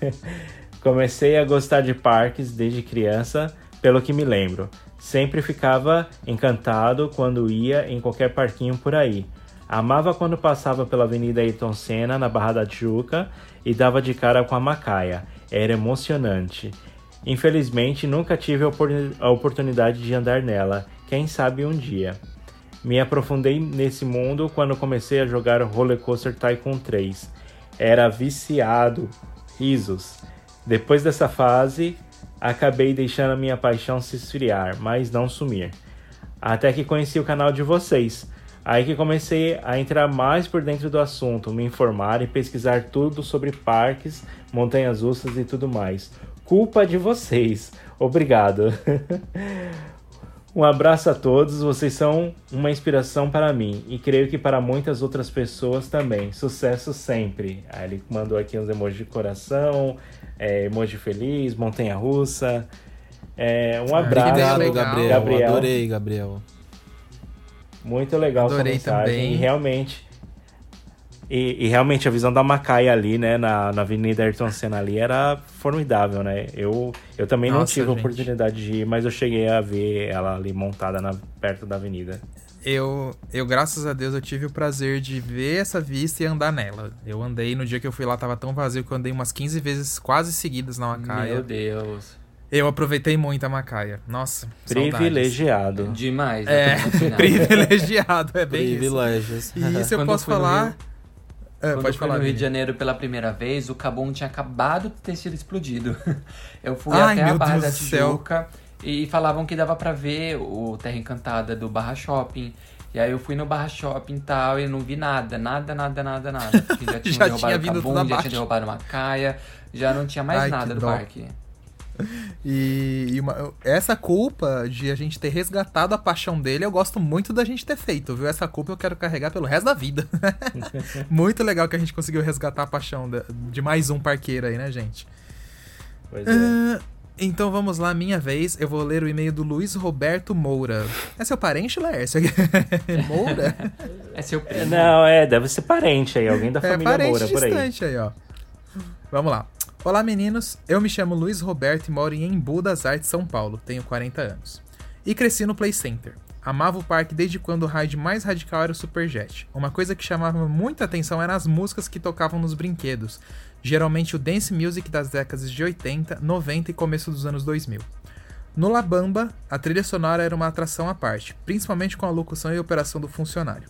Comecei a gostar de parques desde criança, pelo que me lembro. Sempre ficava encantado quando ia em qualquer parquinho por aí. Amava quando passava pela Avenida Ayrton Senna, na Barra da Tijuca, e dava de cara com a Macaia. Era emocionante. Infelizmente, nunca tive a opor- a oportunidade de andar nela. Quem sabe um dia. Me aprofundei nesse mundo quando comecei a jogar Roller Coaster Tycoon 3. Era viciado. Risos. Depois dessa fase, acabei deixando a minha paixão se esfriar, mas não sumir. Até que conheci o canal de vocês. Aí que comecei a entrar mais por dentro do assunto, me informar e pesquisar tudo sobre parques, montanhas russas e tudo mais. Culpa de vocês. Obrigado. Um abraço a todos, vocês são uma inspiração para mim e creio que para muitas outras pessoas também. Sucesso sempre. Aí ele mandou aqui uns emojis de coração, é, emoji feliz, montanha russa. É, um abraço, Obrigado. Gabriel. Gabriel. Adorei, Gabriel. Muito legal Adorei sua mensagem. também. E realmente. E, e realmente a visão da Macaia ali, né, na, na Avenida Ayrton Senna ali era formidável, né? Eu, eu também não Nossa, tive a gente. oportunidade de ir, mas eu cheguei a ver ela ali montada na, perto da avenida. Eu, eu, graças a Deus, eu tive o prazer de ver essa vista e andar nela. Eu andei, no dia que eu fui lá, tava tão vazio que eu andei umas 15 vezes quase seguidas na Macaia. Meu Deus. Eu aproveitei muito a Macaia. Nossa, saudades. Privilegiado. Demais. É, privilegiado, é bem isso. Privilégios. E isso eu Quando posso falar... Rio- É, Quando eu fui no Rio de Janeiro pela primeira vez, o Cabum tinha acabado de ter sido explodido. Eu fui Ai, até a Barra Deus da. Tijuca e falavam que dava pra ver o Terra Encantada do Barra Shopping. E aí eu fui no Barra Shopping e tal e não vi nada, nada, nada, nada, nada. Porque já tinham Já derrubado tinha o Cabum, já tinha derrubado uma caia, já não tinha mais Ai, nada do dó. parque. E, e uma- essa culpa de a gente ter resgatado a paixão dele, eu gosto muito da gente ter feito, viu? Essa culpa eu quero carregar pelo resto da vida. muito legal que a gente conseguiu resgatar a paixão de, de mais um parqueiro aí, né, gente? Pois é. Ah, então vamos lá, minha vez. Eu vou ler o e-mail do Luiz Roberto Moura. É seu parente, Laércio? Moura? É seu primo. Não, é, deve ser parente aí, alguém da É, família Moura por aí. distante aí, ó. Vamos lá. Olá, meninos. Eu me chamo Luiz Roberto e moro em Embu das Artes, São Paulo. Tenho 40 anos. E cresci no Play Center. Amava o parque desde quando o ride mais radical era o Superjet. Uma coisa que chamava muita atenção eram as músicas que tocavam nos brinquedos. Geralmente o dance music das décadas de 80, 90 e começo dos anos 2000. No La Bamba, a trilha sonora era uma atração à parte, principalmente com a locução e operação do funcionário.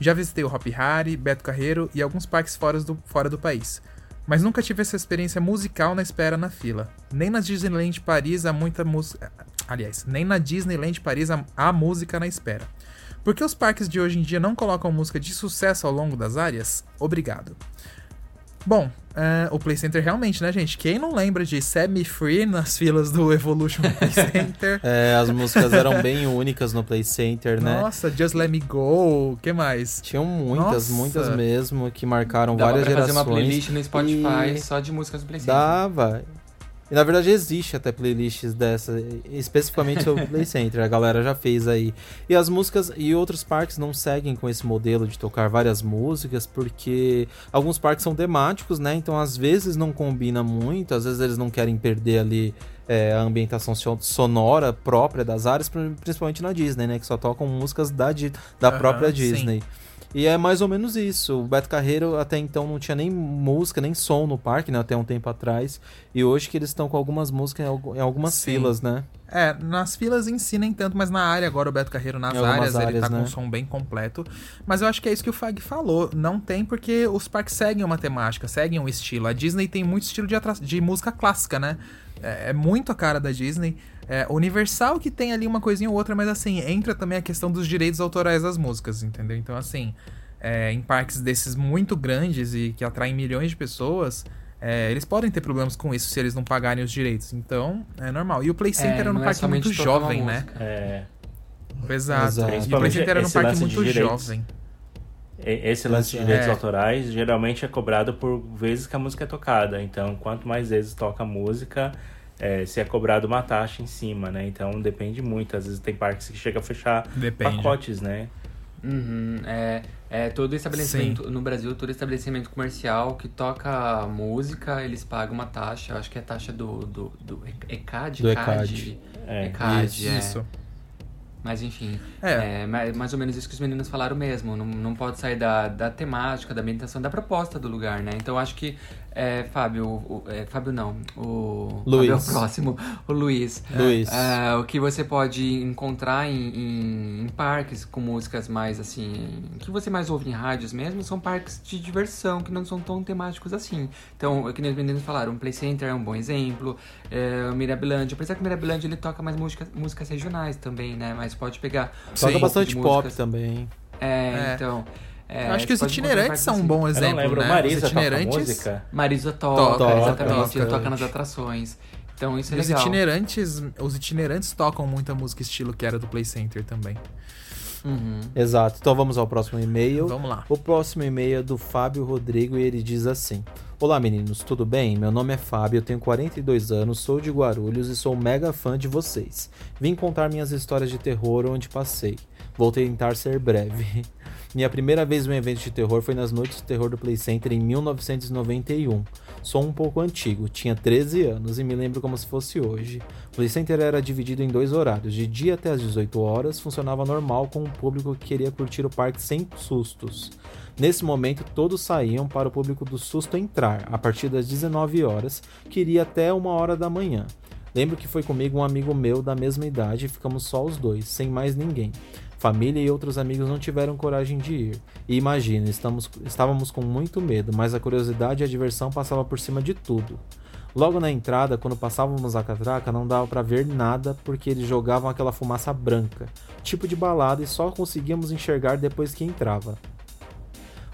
Já visitei o Hop Hari, Beto Carreiro e alguns parques fora do, fora do país. Mas nunca tive essa experiência musical na espera na fila. Nem na Disneyland Paris há muita música. Aliás, nem na Disneyland Paris há, há música na espera. Por que os parques de hoje em dia não colocam música de sucesso ao longo das áreas? Obrigado. Bom, uh, o Play Center realmente, né, gente? Quem não lembra de Set Me Free nas filas do Evolution Play Center? é, as músicas eram bem únicas no Play Center, né? Nossa, Just Let Me Go, o que mais? Tinham muitas, Nossa. muitas mesmo, que marcaram Dava várias pra gerações. fazer uma playlist no Spotify e... só de músicas do Play Center. Dava. E na verdade existe até playlists dessa, especificamente sobre o Play Center, a galera já fez aí. E as músicas e outros parques não seguem com esse modelo de tocar várias músicas, porque alguns parques são temáticos, né? Então às vezes não combina muito, às vezes eles não querem perder ali é, a ambientação sonora própria das áreas, principalmente na Disney, né? Que só tocam músicas da, da uhum, própria Disney. Sim. E é mais ou menos isso. O Beto Carreiro até então não tinha nem música, nem som no parque, né? Até um tempo atrás. E hoje que eles estão com algumas músicas em algumas Sim. filas, né? É, nas filas em si nem tanto, mas na área agora o Beto Carreiro nas áreas, áreas, ele tá né? com um som bem completo. Mas eu acho que é isso que o Fag falou. Não tem porque os parques seguem uma temática, seguem um estilo. A Disney tem muito estilo de, de música clássica, né? É, é muito a cara da Disney. É, Universal que tem ali uma coisinha ou outra, mas assim, entra também a questão dos direitos autorais das músicas, entendeu? Então, assim, é, em parques desses muito grandes e que atraem milhões de pessoas, é, eles podem ter problemas com isso se eles não pagarem os direitos. Então, é normal. E o Play Center é, era um parque muito jovem, né? É. Exato. Exato. E o Play Center era um parque muito jovem. Esse lance de direitos é. autorais geralmente é cobrado por vezes que a música é tocada. Então, quanto mais vezes toca a música, é, se é cobrado uma taxa em cima, né? Então depende muito. Às vezes tem parques que chega a fechar depende. pacotes, né? Uhum, é, é, todo estabelecimento Sim. no Brasil, todo estabelecimento comercial que toca música, eles pagam uma taxa, acho que é a taxa do, do, do ECAD, do ECAD. É, ECAD, isso. É. isso. Mas enfim, é. é. mais ou menos isso que os meninos falaram mesmo. Não, não pode sair da, da temática, da ambientação, da proposta do lugar, né? Então acho que é, Fábio, o, é, Fábio não, o Luiz. Fábio é o próximo, o Luiz. Luiz. É, o que você pode encontrar em, em, em, parques com músicas mais assim, que você mais ouve em rádios mesmo, são parques de diversão que não são tão temáticos assim. Então, é que nem os meninos falaram, o Play Center é um bom exemplo, é, o Mirabilândia, apesar que o Mirabilândia ele toca mais música, músicas regionais também, né? Mas pode pegar. Toca bastante pop também. É, é. então. É, eu acho que os itinerantes são um bom exemplo, eu não lembro. né? Marisa os itinerantes... toca música? Marisa toca, toca exatamente. Toca. toca nas atrações. Então isso é os legal. Itinerantes, os itinerantes tocam muita música estilo que era do Play Center também. Uhum. Exato. Então vamos ao próximo e-mail. Vamos lá. O próximo e-mail é do Fábio Rodrigo e ele diz assim: Olá meninos, tudo bem? Meu nome é Fábio, eu tenho 42 anos, sou de Guarulhos e sou mega fã de vocês. Vim contar minhas histórias de terror onde passei. Vou tentar ser breve. Minha primeira vez em um evento de terror foi nas Noites de Terror do Play Center em 1991. Sou um pouco antigo, tinha 13 anos e me lembro como se fosse hoje. O Play Center era dividido em dois horários. De dia até às 18 horas, funcionava normal com o público que queria curtir o parque sem sustos. Nesse momento, todos saíam para o público do susto entrar, a partir das 19 horas, que iria até uma hora da manhã. Lembro que foi comigo um amigo meu da mesma idade e ficamos só os dois, sem mais ninguém. Família e outros amigos não tiveram coragem de ir. E imagina, estamos, estávamos com muito medo, mas a curiosidade e a diversão passava por cima de tudo. Logo na entrada, quando passávamos a catraca, não dava para ver nada porque eles jogavam aquela fumaça branca, tipo de balada, e só conseguíamos enxergar depois que entrava.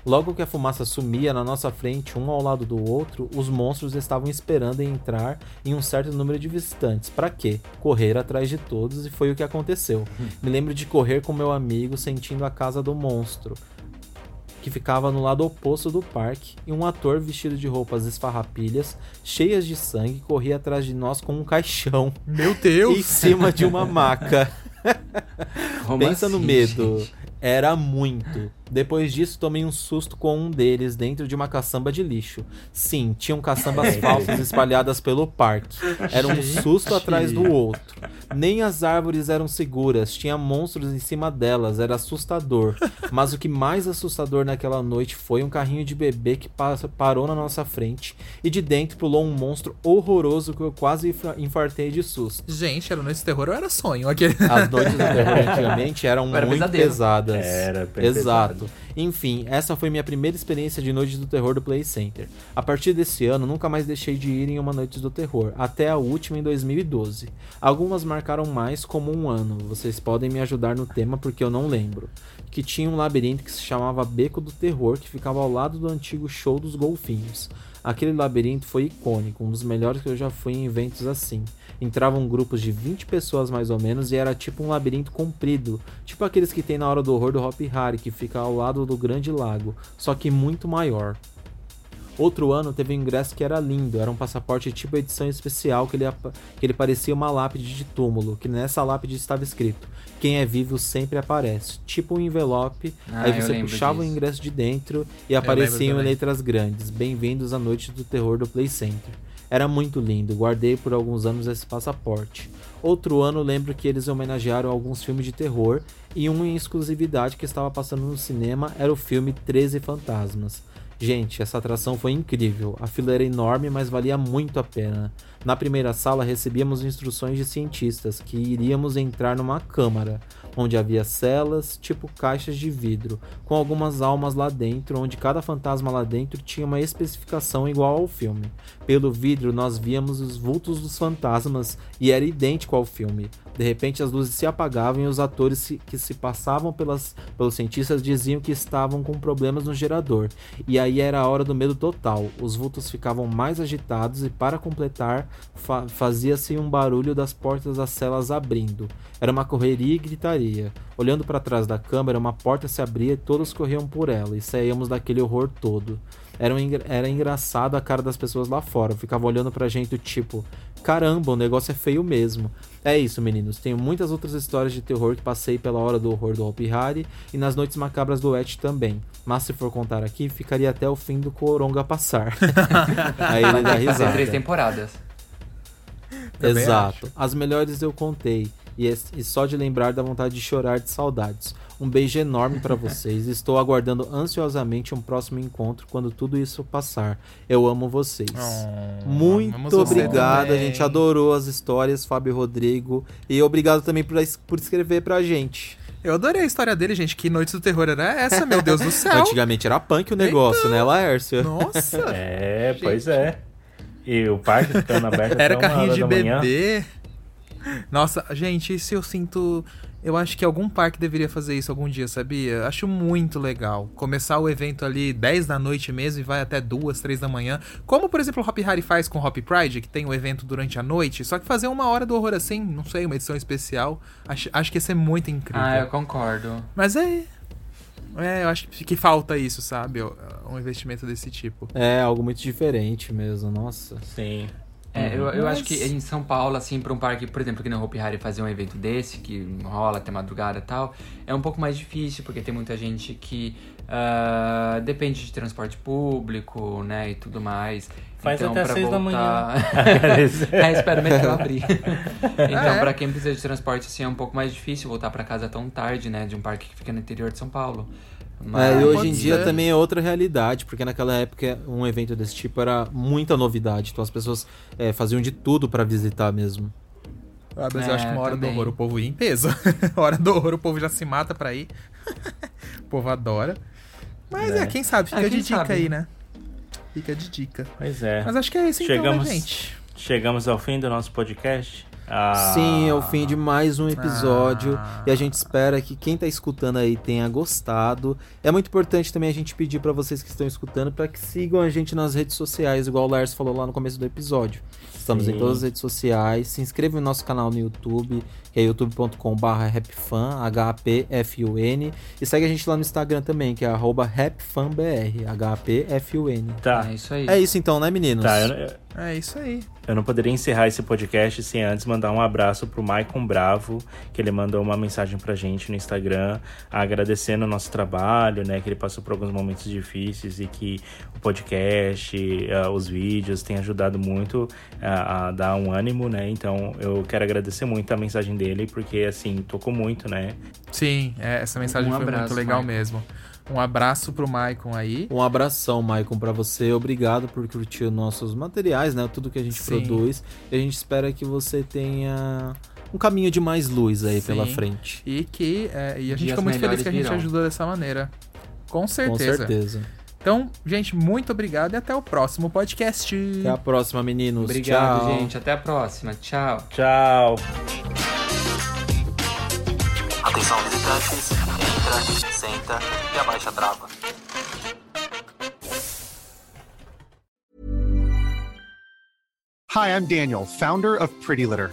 Logo que a fumaça sumia na nossa frente, um ao lado do outro, os monstros estavam esperando entrar em um certo número de visitantes. Para quê? Correr atrás de todos e foi o que aconteceu. Me lembro de correr com meu amigo sentindo a casa do monstro, que ficava no lado oposto do parque, e um ator vestido de roupas esfarrapilhas, cheias de sangue, corria atrás de nós com um caixão. Meu Deus! Em cima de uma maca. Pensa assim, no medo. Gente? Era muito. Depois disso, tomei um susto com um deles dentro de uma caçamba de lixo. Sim, tinham caçambas falsas espalhadas pelo parque. Era um susto atrás do outro. Nem as árvores eram seguras, tinha monstros em cima delas, era assustador. Mas o que mais assustador naquela noite foi um carrinho de bebê que parou na nossa frente e de dentro pulou um monstro horroroso que eu quase infartei de susto. Gente, era noite de terror ou era sonho? Aquele... As noites de terror antigamente eram era muito pesadas. Era Exato. Enfim, essa foi minha primeira experiência de Noite do Terror do Play Center. A partir desse ano, nunca mais deixei de ir em uma Noite do Terror, até a última em 2012. Algumas marcaram mais como um ano, vocês podem me ajudar no tema porque eu não lembro. Que tinha um labirinto que se chamava Beco do Terror, que ficava ao lado do antigo show dos golfinhos. Aquele labirinto foi icônico, um dos melhores que eu já fui em eventos assim. Entravam grupos de 20 pessoas mais ou menos e era tipo um labirinto comprido, tipo aqueles que tem na hora do horror do Hop Harry, que fica ao lado do Grande Lago, só que muito maior. Outro ano teve um ingresso que era lindo, era um passaporte tipo edição especial que ele, que ele parecia uma lápide de túmulo, que nessa lápide estava escrito: Quem é vivo sempre aparece. Tipo um envelope, Ah, aí você puxava disso. o ingresso de dentro e apareciam em letras grandes: Bem-vindos à noite do terror do Play Center. Era muito lindo, guardei por alguns anos esse passaporte. Outro ano lembro que eles homenagearam alguns filmes de terror e um em exclusividade que estava passando no cinema era o filme 13 Fantasmas. Gente, essa atração foi incrível. A fila era enorme, mas valia muito a pena. Na primeira sala recebíamos instruções de cientistas que iríamos entrar numa câmara, onde havia celas, tipo caixas de vidro, com algumas almas lá dentro, onde cada fantasma lá dentro tinha uma especificação igual ao filme. Pelo vidro nós víamos os vultos dos fantasmas e era idêntico ao filme. De repente as luzes se apagavam e os atores que se passavam pelas, pelos cientistas diziam que estavam com problemas no gerador. E aí era a hora do medo total. Os vultos ficavam mais agitados e para completar fa- fazia-se um barulho das portas das celas abrindo. Era uma correria e gritaria. Olhando para trás da câmera, uma porta se abria e todos corriam por ela e saíamos daquele horror todo. Era, um era engraçado a cara das pessoas lá fora. Ficava olhando pra gente, tipo, caramba, o negócio é feio mesmo. É isso, meninos. Tenho muitas outras histórias de terror que passei pela hora do horror do Hopi Hari e nas noites macabras do Et também. Mas se for contar aqui, ficaria até o fim do Coronga passar. Aí ele dá risada. três temporadas. Também Exato. As melhores eu contei. E, es- e só de lembrar dá vontade de chorar de saudades. Um beijo enorme pra vocês. Estou aguardando ansiosamente um próximo encontro quando tudo isso passar. Eu amo vocês. Oh, Muito obrigado. A gente adorou as histórias, Fábio e Rodrigo. E obrigado também por, por escrever pra gente. Eu adorei a história dele, gente. Que Noites do Terror era essa, meu Deus do céu. Antigamente era punk o negócio, né, Laércio? Nossa. É, pois é. E o parque ficando aberto Era até uma carrinho hora de da manhã. Nossa, gente, isso eu sinto. Eu acho que algum parque deveria fazer isso algum dia, sabia? Acho muito legal. Começar o evento ali 10 da noite mesmo e vai até 2, 3 da manhã. Como, por exemplo, o Hop Harry faz com o Hop Pride, que tem o evento durante a noite. Só que fazer uma hora do horror assim, não sei, uma edição especial. Acho, acho que ia ser muito incrível. Ah, eu concordo. Mas é. É, eu acho que, que falta isso, sabe? Um investimento desse tipo. É, algo muito diferente mesmo, nossa. Sim. É, eu, eu acho que em São Paulo, assim, pra um parque, por exemplo, que no Hopi Hari fazer um evento desse, que rola até madrugada e tal, é um pouco mais difícil, porque tem muita gente que ah, depende de transporte público, né, e tudo mais. Faz então, até pra seis da voltar... manhã. é, espero metrô abrir. então, Ah, é? pra quem precisa de transporte, assim, é um pouco mais difícil voltar pra casa tão tarde, né, de um parque que fica no interior de São Paulo. É, e hoje em dia ser. também é outra realidade, porque naquela época um evento desse tipo era muita novidade, então as pessoas é, faziam de tudo pra visitar mesmo. Ah, mas eu É, acho que uma hora também. do horror o povo ia em peso. hora do horror o povo já se mata pra ir. o povo adora. Mas é, Né? quem sabe, fica de quem dica sabe? aí, né? Fica de dica. Pois é. Mas acho que é isso então, Chegamos- né, gente? Chegamos ao fim do nosso podcast. Ah, Sim, é o fim de mais um episódio Ah. e a gente espera que quem tá escutando aí tenha gostado. É muito importante também a gente pedir pra vocês que estão escutando pra que sigam a gente nas redes sociais, igual o Lars falou lá no começo do episódio. Estamos em Sim. todas as redes sociais. Se inscreva no nosso canal no YouTube, que é youtube.com/rapfan, H-A-P-F-U-N, e segue a gente lá no Instagram também, que é arroba rapfanbr, H-A-P-F-U-N. Tá. É isso aí. É isso então, né, meninos? Tá, eu- É isso aí. Eu não poderia encerrar esse podcast sem antes mandar um abraço pro Maicon Bravo, que ele mandou uma mensagem pra gente no Instagram, agradecendo o nosso trabalho, né? Que ele passou por alguns momentos difíceis e que o podcast, ah, os vídeos têm ajudado muito ah, a dar um ânimo, né? Então eu quero agradecer muito a mensagem dele, porque assim, tocou muito, né? Sim, é, essa mensagem Um foi abraço, muito legal Maicon. mesmo. Um abraço pro Maicon aí. Um abração, Maicon, pra você. Obrigado por curtir os nossos materiais, né? Tudo que a gente Sim. produz. E a gente espera que você tenha um caminho de mais luz aí Sim. pela frente. E que é, e a gente Dias fica muito feliz que a gente virão. ajudou dessa maneira. Com certeza. Com certeza. Então, gente, muito obrigado e até o próximo podcast. Até a próxima, meninos. Obrigado, Tchau. gente. Até a próxima. Tchau. Tchau. Atenção, visitantes. Entra, senta e abaixa a trava. Hi, I'm Daniel, founder of Pretty Litter.